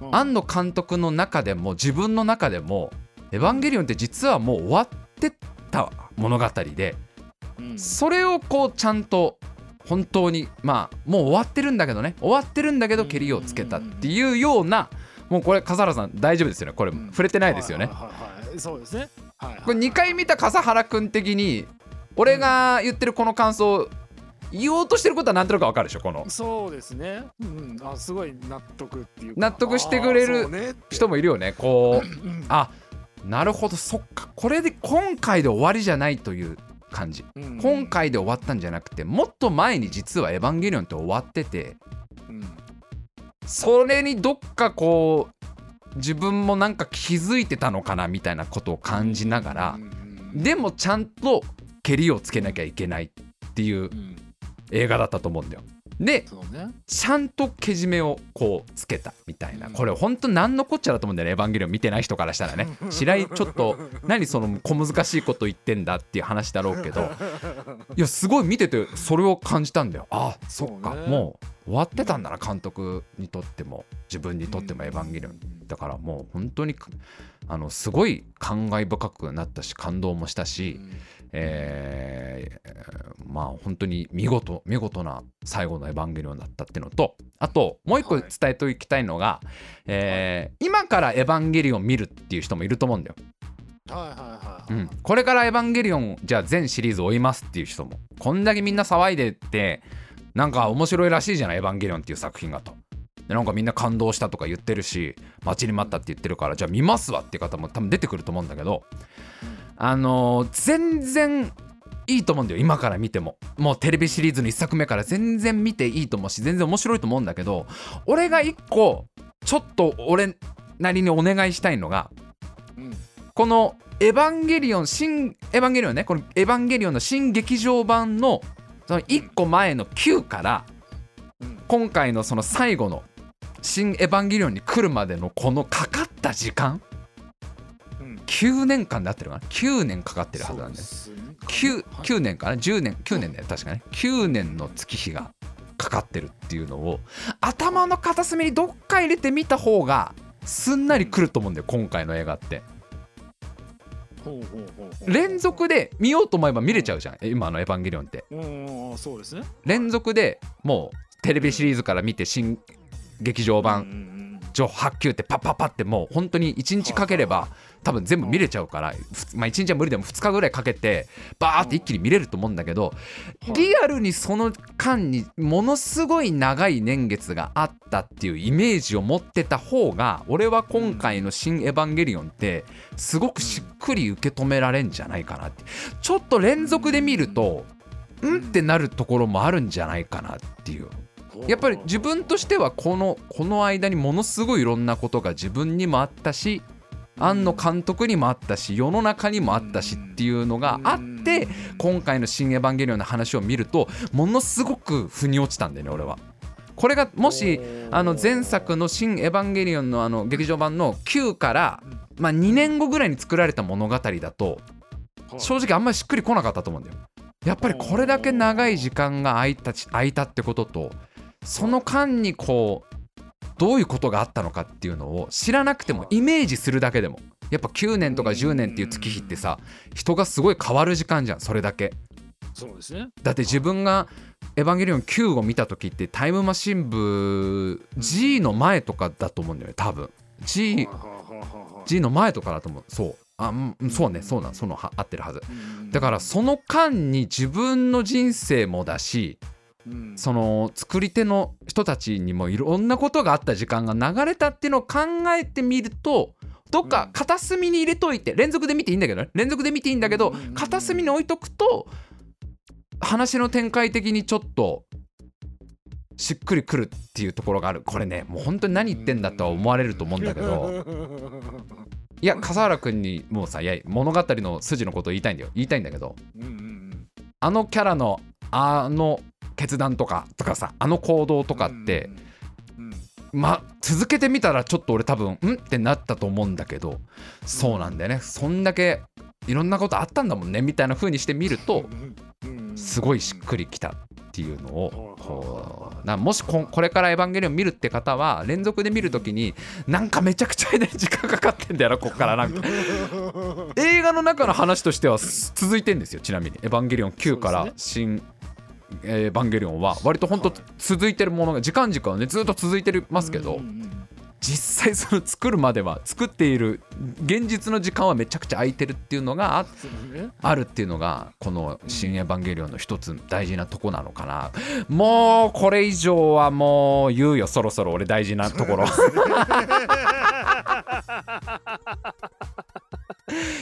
[SPEAKER 2] うん。
[SPEAKER 1] 庵野監督の中でも自分の中でも「エヴァンゲリオン」って実はもう終わってた物語で
[SPEAKER 2] うん。
[SPEAKER 1] それをこうちゃんと本当にまあもう終わってるんだけどね。終わってるんだけどけりをつけたっていうようなもうこれ笠原さん大丈夫ですよね。これ
[SPEAKER 2] うん。
[SPEAKER 1] 触れてないですよね。
[SPEAKER 2] そうですね。はいはい
[SPEAKER 1] これ2回見た笠原君的に俺が言ってるこの感想言おうとしてることはなんとなくわかるでしょこの。
[SPEAKER 2] そうですね。うん。あすごい納得っていうか。
[SPEAKER 1] 納得してくれる人もいるよね。こう
[SPEAKER 2] うん。
[SPEAKER 1] あなるほど。そっか。これで今回で終わりじゃないという感じ。
[SPEAKER 2] うん
[SPEAKER 1] 今回で終わったんじゃなくてもっと前に実は「エヴァンゲリオン」って終わってて
[SPEAKER 2] うん。
[SPEAKER 1] それにどっかこう自分もなんか気づいてたのかなみたいなことを感じながら
[SPEAKER 2] うんうん
[SPEAKER 1] でもちゃんとけりをつけなきゃいけないっていう
[SPEAKER 2] うん。
[SPEAKER 1] 映画だったと思うんだよ。で
[SPEAKER 2] ね。
[SPEAKER 1] ちゃんとけじめをこうつけたみたいな。
[SPEAKER 2] うん。
[SPEAKER 1] これ本当何のこっちゃだと思うんだよね「エヴァンゲリオン」見てない人からしたらね。白井ちょっと 何その小難しいこと言ってんだっていう話だろうけど。いやすごい見ててそれを感じたんだよ。あそっか。
[SPEAKER 2] そうね。
[SPEAKER 1] もう終わってたんだな監督にとっても。自分にとっても「エヴァンゲリオン」だからもう本当にあのすごい感慨深くなったし感動もしたし、えーまあ本当に見事見事な最後の「エヴァンゲリオン」だったっていうのとあともう一個
[SPEAKER 2] はい
[SPEAKER 1] 伝えておきたいのが、えー今から「エヴァンゲリオン」見るっていう人もいると思うんだよ。
[SPEAKER 2] はいはいはい
[SPEAKER 1] うん、これから「エヴァンゲリオン」じゃあ全シリーズ追いますっていう人もこんだけみんな騒いでってなんか面白いらしいじゃない「エヴァンゲリオン」っていう作品がと。でなんかみんな感動したとか言ってるし待ちに待ったって言ってるからじゃあ見ますわっていう方も多分出てくると思うんだけどあの全然いいと思うんだよ今から見ても。もうテレビシリーズの1作目から全然見ていいと思うし全然面白いと思うんだけど俺が1個ちょっと俺なりにお願いしたいのが
[SPEAKER 2] うん
[SPEAKER 1] この「エヴァンゲリオン」新エヴァンゲリオンねこの「エヴァンゲリオン」の新劇場版のその1個前の9から
[SPEAKER 2] うん
[SPEAKER 1] 今回のその最後の「新エヴァンゲリオン」に来るまでのこのかかった時間9年間で合ってるかな？9年かかってるはずなんで
[SPEAKER 2] そうですね。
[SPEAKER 1] 9,
[SPEAKER 2] はい。
[SPEAKER 1] 9年かな？10年9年だよ。確かね。9年の月日がかかってるっていうのを頭の片隅にどっか入れてみた方がすんなり来ると思うんだよ今回の映画って。連続で見ようと思えば見れちゃうじゃん。今の「エヴァンゲリオン」って。
[SPEAKER 2] うんそうですね。
[SPEAKER 1] 連続でもうテレビシリーズから見て新劇場
[SPEAKER 2] うん
[SPEAKER 1] 版
[SPEAKER 2] うん。
[SPEAKER 1] 上8級ってパッパッパってもう本当に1日かければ多分全部見れちゃうから、ふまあ、1日は無理でも2日ぐらいかけてバーって一気に見れると思うんだけど
[SPEAKER 2] はい
[SPEAKER 1] リアルにその間にものすごい長い年月があったっていうイメージを持ってた方が俺は今回の「新エヴァンゲリオン」ってすごくしっくり受け止められんじゃないかなってちょっと連続で見るとうんってなるところもあるんじゃないかなっていう。
[SPEAKER 2] うん
[SPEAKER 1] やっぱり自分としてはこのこの間にものすごいいろんなことが自分にもあったし庵野監督にもあったし世の中にもあったしっていうのがあって今回の「新エヴァンゲリオン」の話を見るとものすごく腑に落ちたんだよね俺は。これがもしあの前作の「新エヴァンゲリオン」のあの劇場版の9から、まあ、2年後ぐらいに作られた物語だと正直あんまりしっくりこなかったと思うんだよ。やっぱりこれだけ長い時間が空いたち空いたってこととその間にこうどういうことがあったのかっていうのを知らなくてもイメージするだけでも。やっぱ9年とか10年っていう月日ってさ人がすごい変わる時間じゃんそれだけ。
[SPEAKER 2] そうですね。
[SPEAKER 1] だって自分が「エヴァンゲリオン9」を見た時ってタイムマシン部 G の前とかだと思うんだよね多分。G, G の前とかだと思う。そう。あうんそうね。そうなんそのは合ってるはず。
[SPEAKER 2] うん。
[SPEAKER 1] だからその間に自分の人生もだし
[SPEAKER 2] うん
[SPEAKER 1] その作り手の人たちにもいろんなことがあった時間が流れたっていうのを考えてみるとどっか片隅に入れといて連続で見ていいんだけどね連続で見ていいんだけど
[SPEAKER 2] うん。
[SPEAKER 1] 片隅に置いとくと話の展開的にちょっとしっくりくるっていうところがある。これねもう本当に何言ってんだとは思われると思うんだけど。いや笠原君にもうさいや物語の筋のことを言いたいんだよ。言いたいんだけど。あのキャラのあの決断とかとかさあの行動とかって、ま続けてみたらちょっと俺多分んってなったと思うんだけどそうなんだよね。そんだけいろんなことあったんだもんねみたいな風にしてみると
[SPEAKER 2] うん。
[SPEAKER 1] すごいしっくりきたっていうのを
[SPEAKER 2] うん。
[SPEAKER 1] こうなもしここれから「エヴァンゲリオン」見るって方は連続で見るときになんかめちゃくちゃ時間かかってんだよなここから。なんか。映画の中の話としてはす続いてんですよちなみに「エヴァンゲリオン9」から「新エヴァンゲリオン」は割と本当
[SPEAKER 2] はい
[SPEAKER 1] 続いてるものが時間軸はねずっと続いてますけど実際その作るまでは作っている現実の時間はめちゃくちゃ空いてるっていうのがあるっていうのがこの「新エヴァンゲリオン」の一つ大事なとこなのかな。もうこれ以上はもう言うよそろそろ俺大事なところ。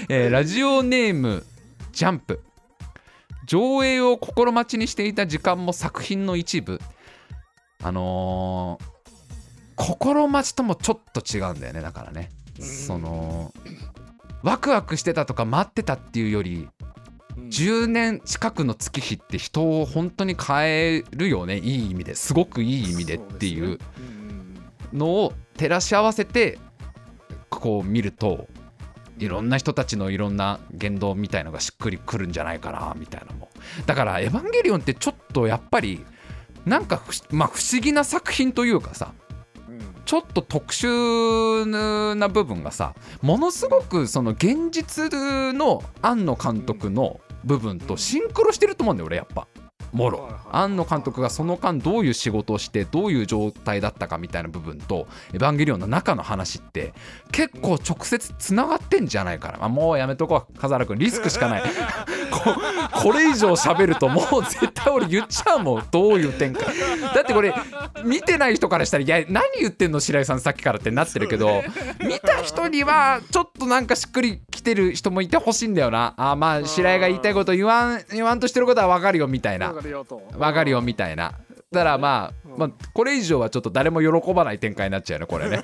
[SPEAKER 1] えーラジオネームジャンプ上映を心待ちにしていた時間も作品の一部。あのー心待ちともちょっと違うんだよねだからね。
[SPEAKER 2] うん
[SPEAKER 1] そのワクワクしてたとか待ってたっていうより
[SPEAKER 2] うん。
[SPEAKER 1] 10年近くの月日って人を本当に変えるよね。いい意味で。すごくいい意味でっていうのを照らし合わせてこう見るといろんな人たちのいろんな言動みたいのがしっくりくるんじゃないかなみたいなのも。だから「エヴァンゲリオン」ってちょっとやっぱりなんかまあ不思議な作品というかさちょっと特殊な部分がさものすごくその現実の庵野監督の部分とシンクロしてると思うんだよ俺やっぱ。もろ庵野監督がその間どういう仕事をしてどういう状態だったかみたいな部分と「エヴァンゲリオン」の中の話って結構直接つながってんじゃないかな、まあ、もうやめとこう笠原君リスクしかない。ここれ以上喋るともう絶対俺言っちゃうもん。どういう展開。だってこれ見てない人からしたら「いや何言ってんの白井さんさっきから」ってなってるけど見た人にはちょっとなんかしっくりきてる人もいてほしいんだよな。あまあ白井が言いたいこと言わん言わんとしてることは分かるよみたいな。
[SPEAKER 2] わかるよと。
[SPEAKER 1] 分かるよみたいな。だからまあ、まあ、これ以上はちょっと誰も喜ばない展開になっちゃうよねこれね。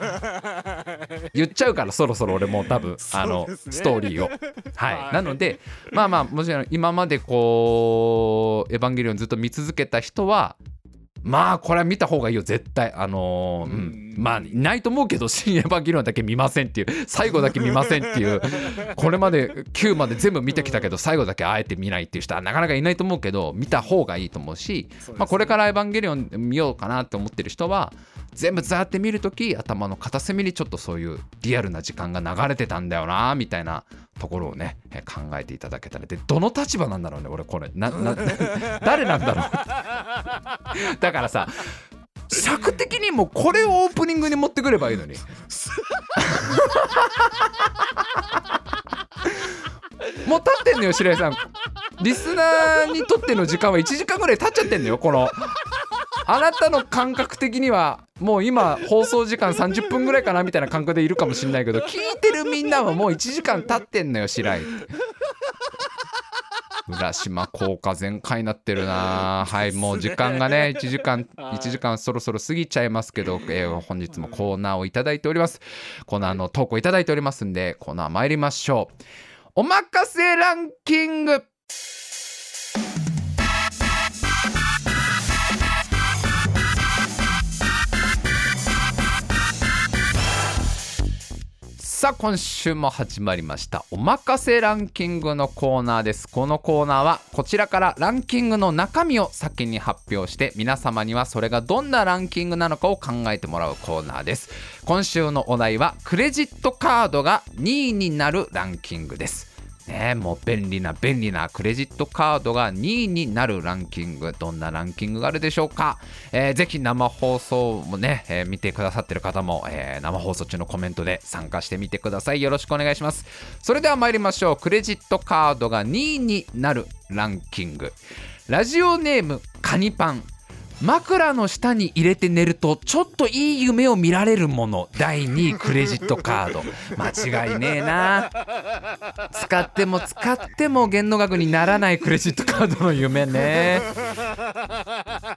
[SPEAKER 1] 言っちゃうからそろそろ俺もう多分あのストーリーを。はい、
[SPEAKER 2] はい。
[SPEAKER 1] なのでまあまあもちろん今までこう「エヴァンゲリオン」ずっと見続けた人はまあこれは見た方がいいよ絶対。あのーうん。
[SPEAKER 2] うん。
[SPEAKER 1] まあいないと思うけど「新エヴァンゲリオン」だけ見ませんっていう。最後だけ見ませんっていう。これまで9まで全部見てきたけど最後だけあえて見ないっていう人はなかなかいないと思うけど見た方がいいと思うし
[SPEAKER 2] ね。
[SPEAKER 1] まあ、これから「エヴァンゲリオン」見ようかなって思ってる人は全部ザーって見るとき頭の片隅にちょっとそういうリアルな時間が流れてたんだよなみたいなところをねえ考えていただけたら。でどの立場なんだろうね俺これ。なな 誰なんだろう。だからさ尺的にもこれをオープニングに持ってくればいいのに。もう経ってんのよ白井さん。リスナーにとっての時間は1時間ぐらい経っちゃってんのよこの。あなたの感覚的にはもう今放送時間30分ぐらいかなみたいな感覚でいるかもしれないけど聞いてるみんなはもう1時間経ってんのよ白井って。浦島効果全開になってるな。はいもう時間がね1時間1時間そろそろ過ぎちゃいますけど、えー本日もコーナーをいいております。コーナーの投稿いいておりますんでコーナー参りましょう。おまかせランキング。さあ今週も始まりました。おまかせランキングのコーナーです。このコーナーはこちらからランキングの中身を先に発表して皆様にはそれがどんなランキングなのかを考えてもらうコーナーです。今週のお題はクレジットカードが2位になるランキングです。ねもう便利な便利なクレジットカードが2位になるランキング。どんなランキングがあるでしょうか、えーぜひ生放送もね、えー見てくださってる方も、えー生放送中のコメントで参加してみてください。よろしくお願いします。それでは参りましょう。クレジットカードが2位になるランキング。ラジオネームカニパン。枕の下に入れて寝るとちょっといい夢を見られるもの。第2位クレジットカード。間違いねえな。使っても使っても限度額にならないクレジットカードの夢ね。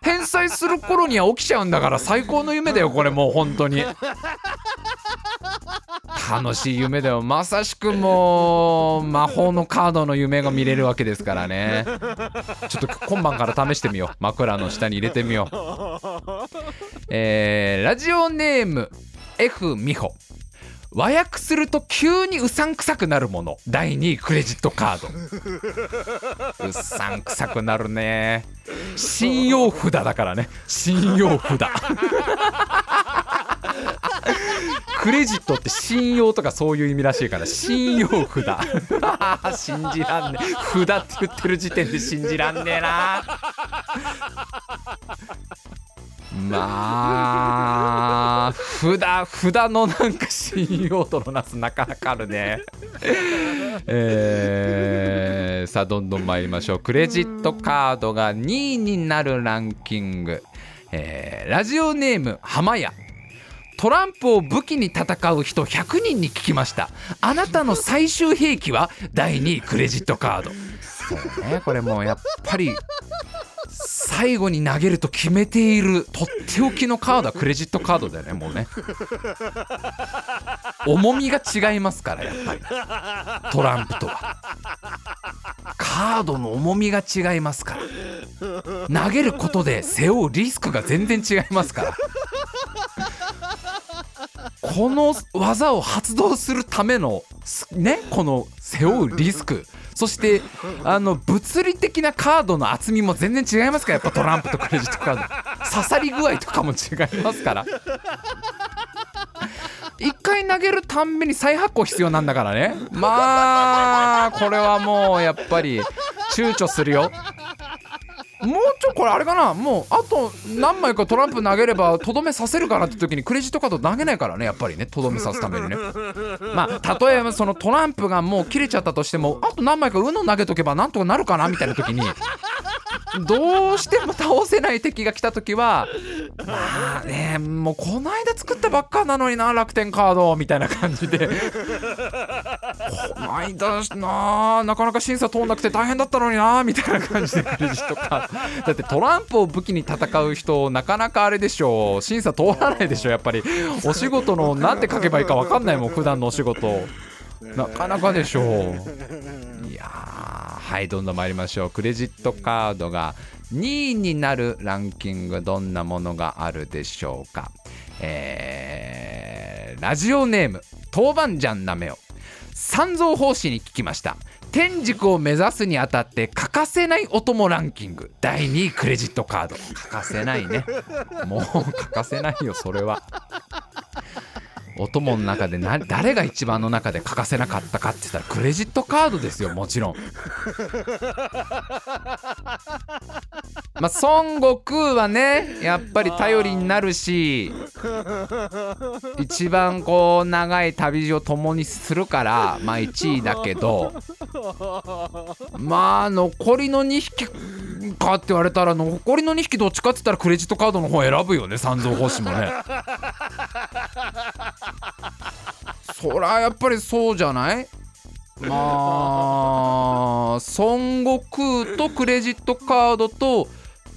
[SPEAKER 1] 返済する頃には起きちゃうんだから最高の夢だよこれもう本当に。楽しい夢だよ。まさしくもう魔法のカードの夢が見れるわけですからね。ちょっと今晩から試してみよう。枕の下に入れてみよう。えーラジオネーム F 美穂。和訳すると急にうさんくさくなるもの。第2位クレジットカード。うさんくさくなるね。信用札だからね。信用札。クレジットって信用とかそういう意味らしいから信用札。信じらんね。え札って言ってる時点で信じらんねえなまあ札札のなんか信用度のなすなかなかあるね。えーさあどんどん参りましょう。クレジットカードが2位になるランキング、えーラジオネーム浜屋。トランプを武器に戦う人100人に聞きました。あなたの最終兵器は第2位クレジットカード。そうねこれもうやっぱり最後に投げると決めているとっておきのカードはクレジットカードだよねもうね。重みが違いますからやっぱり。トランプとは。カードの重みが違いますから。投げることで背負うリスクが全然違いますから。この技を発動するためのねこの背負うリスク。そしてあの物理的なカードの厚みも全然違いますからやっぱトランプとクレジットカード。刺さり具合とかも違いますから。1回投げるたんびに再発行必要なんだからね。まあこれはもうやっぱり躊躇するよ。もうちょこれあれかな。もうあと何枚かトランプ投げればとどめさせるかなって時にクレジットカード投げないからねやっぱりねとどめさすためにね。まあ例えばそのトランプがもう切れちゃったとしてもあと何枚か UNO 投げとけばなんとかなるかなみたいな時にどうしても倒せない敵が来た時はまあねもうこの間作ったばっかなのにな楽天カードみたいな感じで。この間ななかなか審査通んなくて大変だったのになみたいな感じでクレジットカード。だってトランプを武器に戦う人なかなかあれでしょう。審査通らないでしょやっぱり。お仕事のなんて書けばいいか分かんないもん 普段のお仕事。なかなかでしょう。いやーはいどんどん参りましょう。クレジットカードが2位になるランキングどんなものがあるでしょうか。えーラジオネーム豆板醤なめを三蔵法師に聞きました天竺を目指すにあたって欠かせないお供ランキング。第2位クレジットカード。欠かせないね。もう欠かせないよそれは。お供の中でな誰が一番あの中で欠かせなかったかって言ったらクレジットカードですよもちろん。まあ孫悟空はねやっぱり頼りになるし一番こう長い旅路を共にするからまあ1位だけどまあ残りの2匹かって言われたら残りの2匹どっちかって言ったらクレジットカードの方選ぶよね三蔵法師もね。そりゃやっぱりそうじゃない？まあ孫悟空とクレジットカードと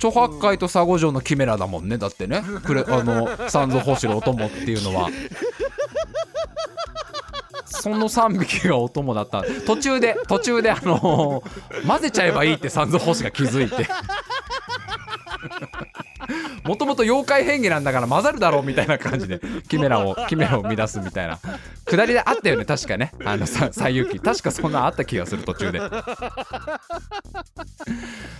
[SPEAKER 1] 諸八海と佐護城のキメラだもんねだってね。クレあの三蔵法師のお供っていうのはその3匹がお供だった。途中で途中であの混ぜちゃえばいいって三蔵法師が気づいて。もともと妖怪変化なんだから混ざるだろうみたいな感じで キメラをキメラを乱すみたいな。くだりであったよね確かね。あのさ西遊記確かそんなあった気がする途中で。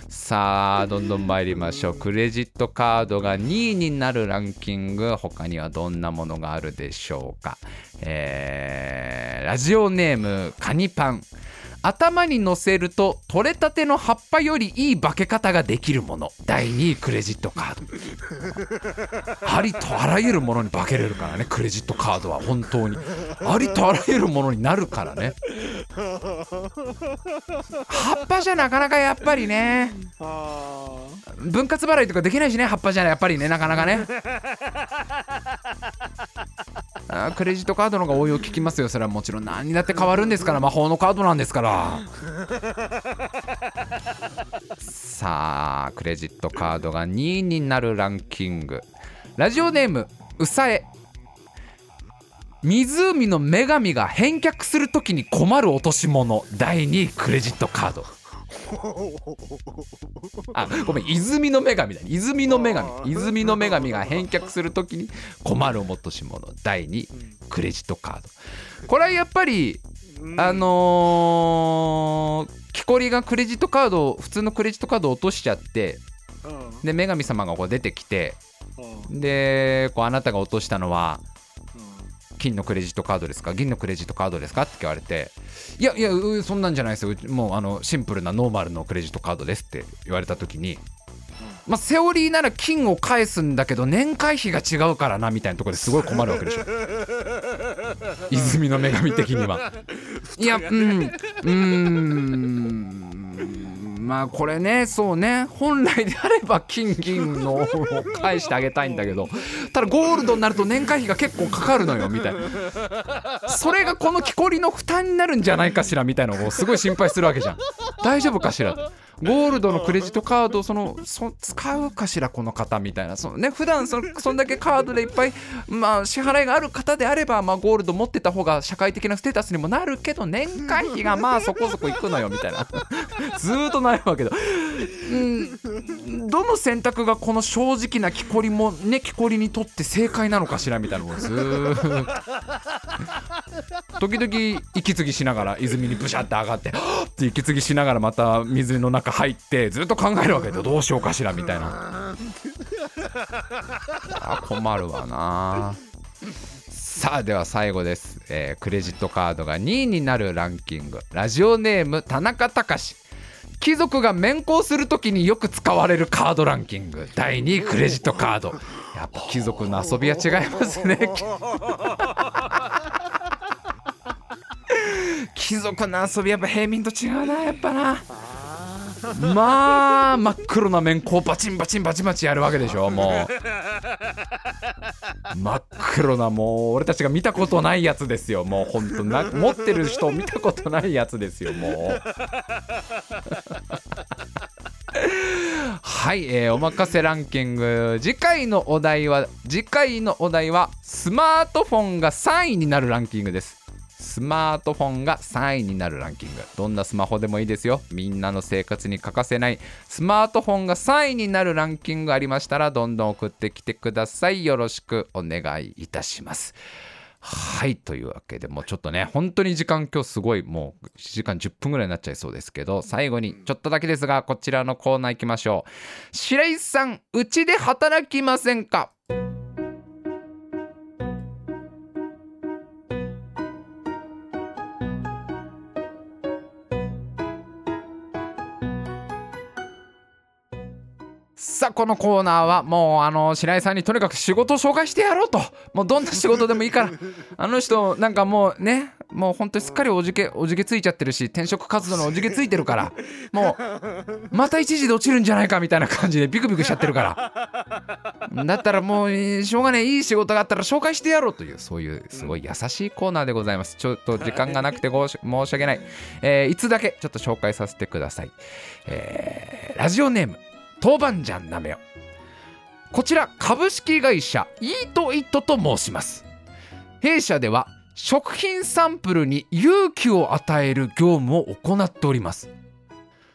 [SPEAKER 1] さあどんどん参りましょう。クレジットカードが2位になるランキング。他にはどんなものがあるでしょうか。えーラジオネームカニパン頭に乗せると取れたての葉っぱよりいい化け方ができるもの。第2位クレジットカード。ありとあらゆるものに化けれるからね。クレジットカードは本当に。ありとあらゆるものになるからね。葉っぱじゃなかなかやっぱりね。分割払いとかできないしね葉っぱじゃやっぱりねなかなかね。あークレジットカードの方が応用効きますよそれはもちろん。何にだって変わるんですから魔法のカードなんですから。さあクレジットカードが2位になるランキング。ラジオネームうさえ。湖の女神が返却するときに困る落とし物。第2位クレジットカードあごめん泉の女神だ泉の女神。泉の女神が返却するときに困る落とし物第2位クレジットカード。これはやっぱり
[SPEAKER 2] ー
[SPEAKER 1] あのー木こりがクレジットカードを普通のクレジットカードを落としちゃって
[SPEAKER 2] うん。
[SPEAKER 1] で女神様がこう出てきて
[SPEAKER 2] うん。
[SPEAKER 1] でこうあなたが落としたのは
[SPEAKER 2] うん
[SPEAKER 1] 金のクレジットカードですか？銀のクレジットカードですか？って言われていやいやうそんなんじゃないですよ。もうあのシンプルなノーマルのクレジットカードですって言われた時に、まあ、セオリーなら金を返すんだけど年会費が違うからなみたいなところですごい困るわけでしょ。泉の女神的には。いやうん。うーんまあこれねそうね。本来であれば金銀のを返してあげたいんだけどただゴールドになると年会費が結構かかるのよみたいな。それがこの木こりの負担になるんじゃないかしらみたいなのをすごい心配するわけじゃん。大丈夫かしら？ゴールドのクレジットカードをそのそ使うかしらこの方みたいな。そのね普段そのそんだけカードでいっぱい、まあ、支払いがある方であれば、まあ、ゴールド持ってた方が社会的なステータスにもなるけど年会費がまあそこそこいくのよみたいな。ずっと悩むわけど。うん。どの選択がこの正直な木こりもね木こりにとって正解なのかしらみたいなのをずーっと。時々息継ぎしながら泉にブシャって上がってはっ って息継ぎしながらまた水の中入ってずっと考えるわけでどうしようかしらみたいな。困るわな。さあでは最後です、えークレジットカードが2位になるランキング。ラジオネーム田中隆。貴族が免行するときによく使われるカードランキング。第2位クレジットカード。やっぱ貴族の遊びは違いますね。貴族の遊びやっぱ平民と違うなやっぱな。まあ真っ黒な面こうバチンバチンバチバチやるわけでしょもう。真っ黒なもう俺たちが見たことないやつですよもうほんとな持ってる人見たことないやつですよもう。はい、えーおまかせランキング。次回のお題は次回のお題はスマートフォンが3位になるランキングですスマートフォンが3位になるランキング。どんなスマホでもいいですよ。みんなの生活に欠かせない。スマートフォンが3位になるランキングありましたらどんどん送ってきてください。よろしくお願いいたします。はいというわけでもうちょっとね本当に時間今日すごいもう1時間10分ぐらいになっちゃいそうですけど最後にちょっとだけですがこちらのコーナー行きましょう。白石さんうちで働きませんか？さあこのコーナーはもうあの白井さんにとにかく仕事を紹介してやろうと。もうどんな仕事でもいいから。あの人なんかもうねもう本当にすっかりおじけおじけついちゃってるし転職活動のおじけついてるから。もうまた一時で落ちるんじゃないかみたいな感じでビクビクしちゃってるから。だったらもうしょうがないいい仕事があったら紹介してやろうというそういうすごい優しいコーナーでございます。ちょっと時間がなくてご申し訳ない、えーいつだけちょっと紹介させてください、えーラジオネーム。豆板醤なめよこちら株式会社イートイットと申します。弊社では食品サンプルに勇気を与える業務を行っております。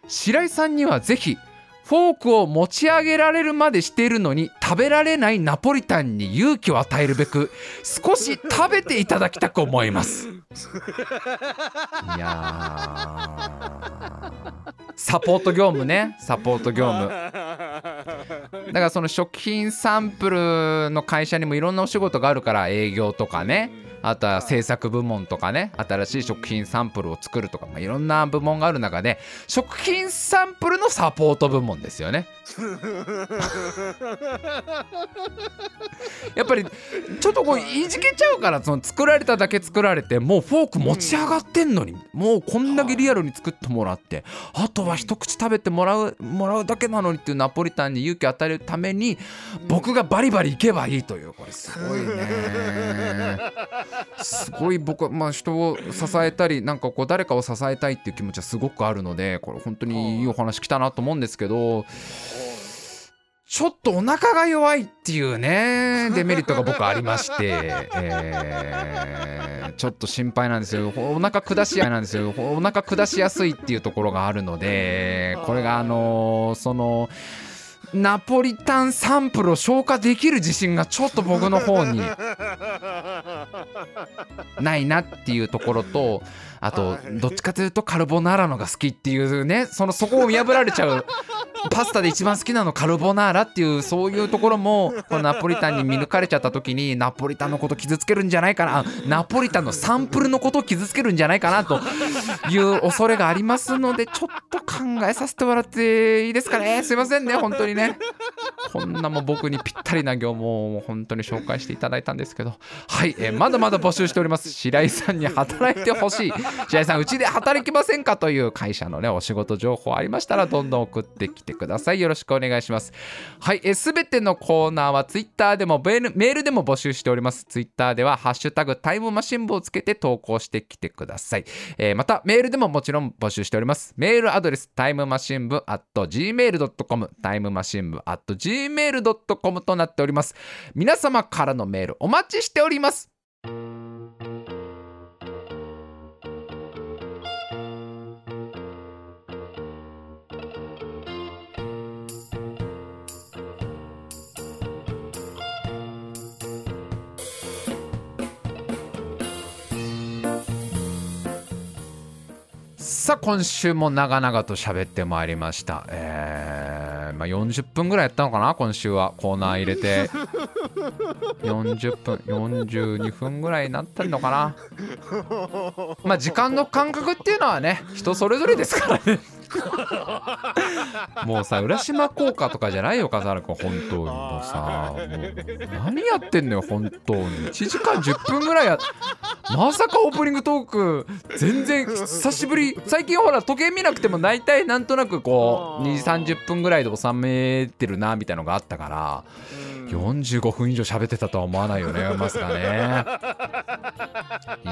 [SPEAKER 1] 白井さんにはぜひフォークを持ち上げられるまでしているのに食べられないナポリタンに勇気を与えるべく少し食べていただきたく思います。いやサポート業務ね。サポート業務。だからその食品サンプルの会社にもいろんなお仕事があるから営業とかねあとは制作部門とかね新しい食品サンプルを作るとか、まあ、いろんな部門がある中で食品サンプルのサポート部門ですよね。やっぱりちょっとこういじけちゃうからその作られただけ作られてもうフォーク持ち上がってんのに、もうこんだけリアルに作ってもらってあとは一口食べてもらうもらうだけなのにっていうナポリタンに勇気を与えるために僕がバリバリいけばいいというこれすごいね すごい僕はまあ人を支えたりなんかこう誰かを支えたいっていう気持ちはすごくあるのでこれ本当にいいお話来たなと思うんですけどちょっとお腹が弱いっていうね デメリットが僕ありまして、えーちょっと心配なんですよ。お腹下しやなんですよ。お腹下しやすいっていうところがあるのでこれがあのそのナポリタンサンプルを消化できる自信がちょっと僕の方にないなっていうところとあとどっちかというとカルボナーラのが好きっていうねそのそこを見破られちゃう。パスタで一番好きなのカルボナーラっていうそういうところもこのナポリタンに見抜かれちゃった時にナポリタンのこと傷つけるんじゃないかな。あナポリタンのサンプルのことを傷つけるんじゃないかなという恐れがありますのでちょっと考えさせてもらっていいですかね。すいませんね本当にね。こんなもう僕にぴったりな業務をもう本当に紹介していただいたんですけど。はい、えーまだまだ募集しております。白井さんに働いてほしい白井さんうちで働きませんかという会社のねお仕事情報ありましたらどんどん送ってきてください。よろしくお願いします。はい、えー、全てのコーナーはツイッターでもメールでも募集しております。ツイッターではハッシュタグタイムマシン部をつけて投稿してきてください、えーまたメールでももちろん募集しております。メールアドレスタイムマシン部 at gmail.com タイムマシン部 at gmail.com となっております。皆様からのメールお待ちしております。さあ今週も長々と喋ってまいりました。えー、まあ40分ぐらいやったのかな今週は。コーナー入れて。40分42分ぐらいになったのかな。まあ時間の感覚っていうのはね人それぞれですからね。もうさ浦島効果とかじゃないよ笠原君本当に。もうさもう何やってんのよ本当に。1時間10分ぐらいやまさかオープニングトーク全然久しぶり最近ほら時計見なくても大体なんとなくこう2 3 0分ぐらいで収めてるなみたいのがあったから45分以上喋ってたとは思わないよねまさかね。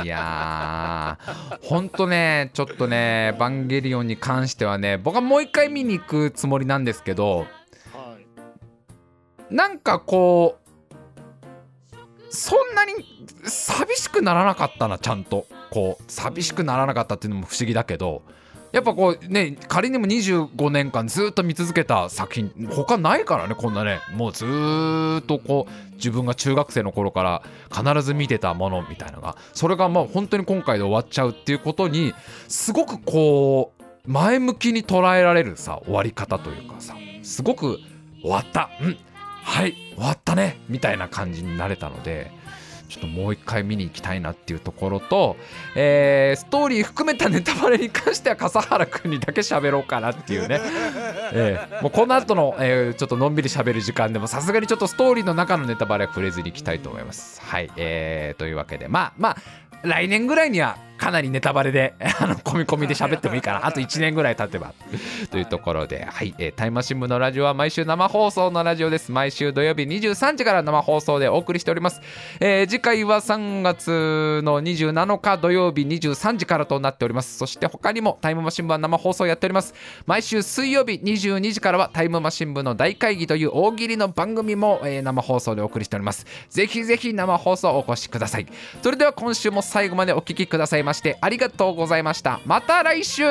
[SPEAKER 1] いやーほんとねちょっとね「エヴァンゲリオン」に関してはね僕はもう一回見に行くつもりなんですけど
[SPEAKER 2] はい。
[SPEAKER 1] なんかこうそんなに寂しくならなかったなちゃんと。こう寂しくならなかったっていうのも不思議だけどやっぱこうね仮にも25年間ずっと見続けた作品他ないからねこんなね。もうずーっとこう自分が中学生の頃から必ず見てたものみたいなのが。それがまあ本当に今回で終わっちゃうっていうことにすごくこう前向きに捉えられるさ終わり方というかさすごく終わった。うん。はい終わったね。みたいな感じになれたのでちょっともう一回見に行きたいなっていうところと、えーストーリー含めたネタバレに関しては笠原君にだけ喋ろうかなっていうね、えーもうこの後の、えーちょっとのんびり喋る時間でもさすがにちょっとストーリーの中のネタバレは触れずにいきたいと思います。はい、えーというわけで。まあまあ来年ぐらいにはかなりネタバレで あの込み込みで喋ってもいいかなあと1年ぐらい経てば というところで、はい、えータイムマシン部のラジオは毎週生放送のラジオです。毎週土曜日23時から生放送でお送りしております。えー次回は3月の27日土曜日23時からとなっております。そして他にもタイムマシン部は生放送やっております。毎週水曜日22時からはタイムマシン部の大会議という大喜利の番組も、えー生放送でお送りしております。ぜひぜひ生放送お越しください。それでは今週も最後までお聴きくださいましてありがとうございました。また来週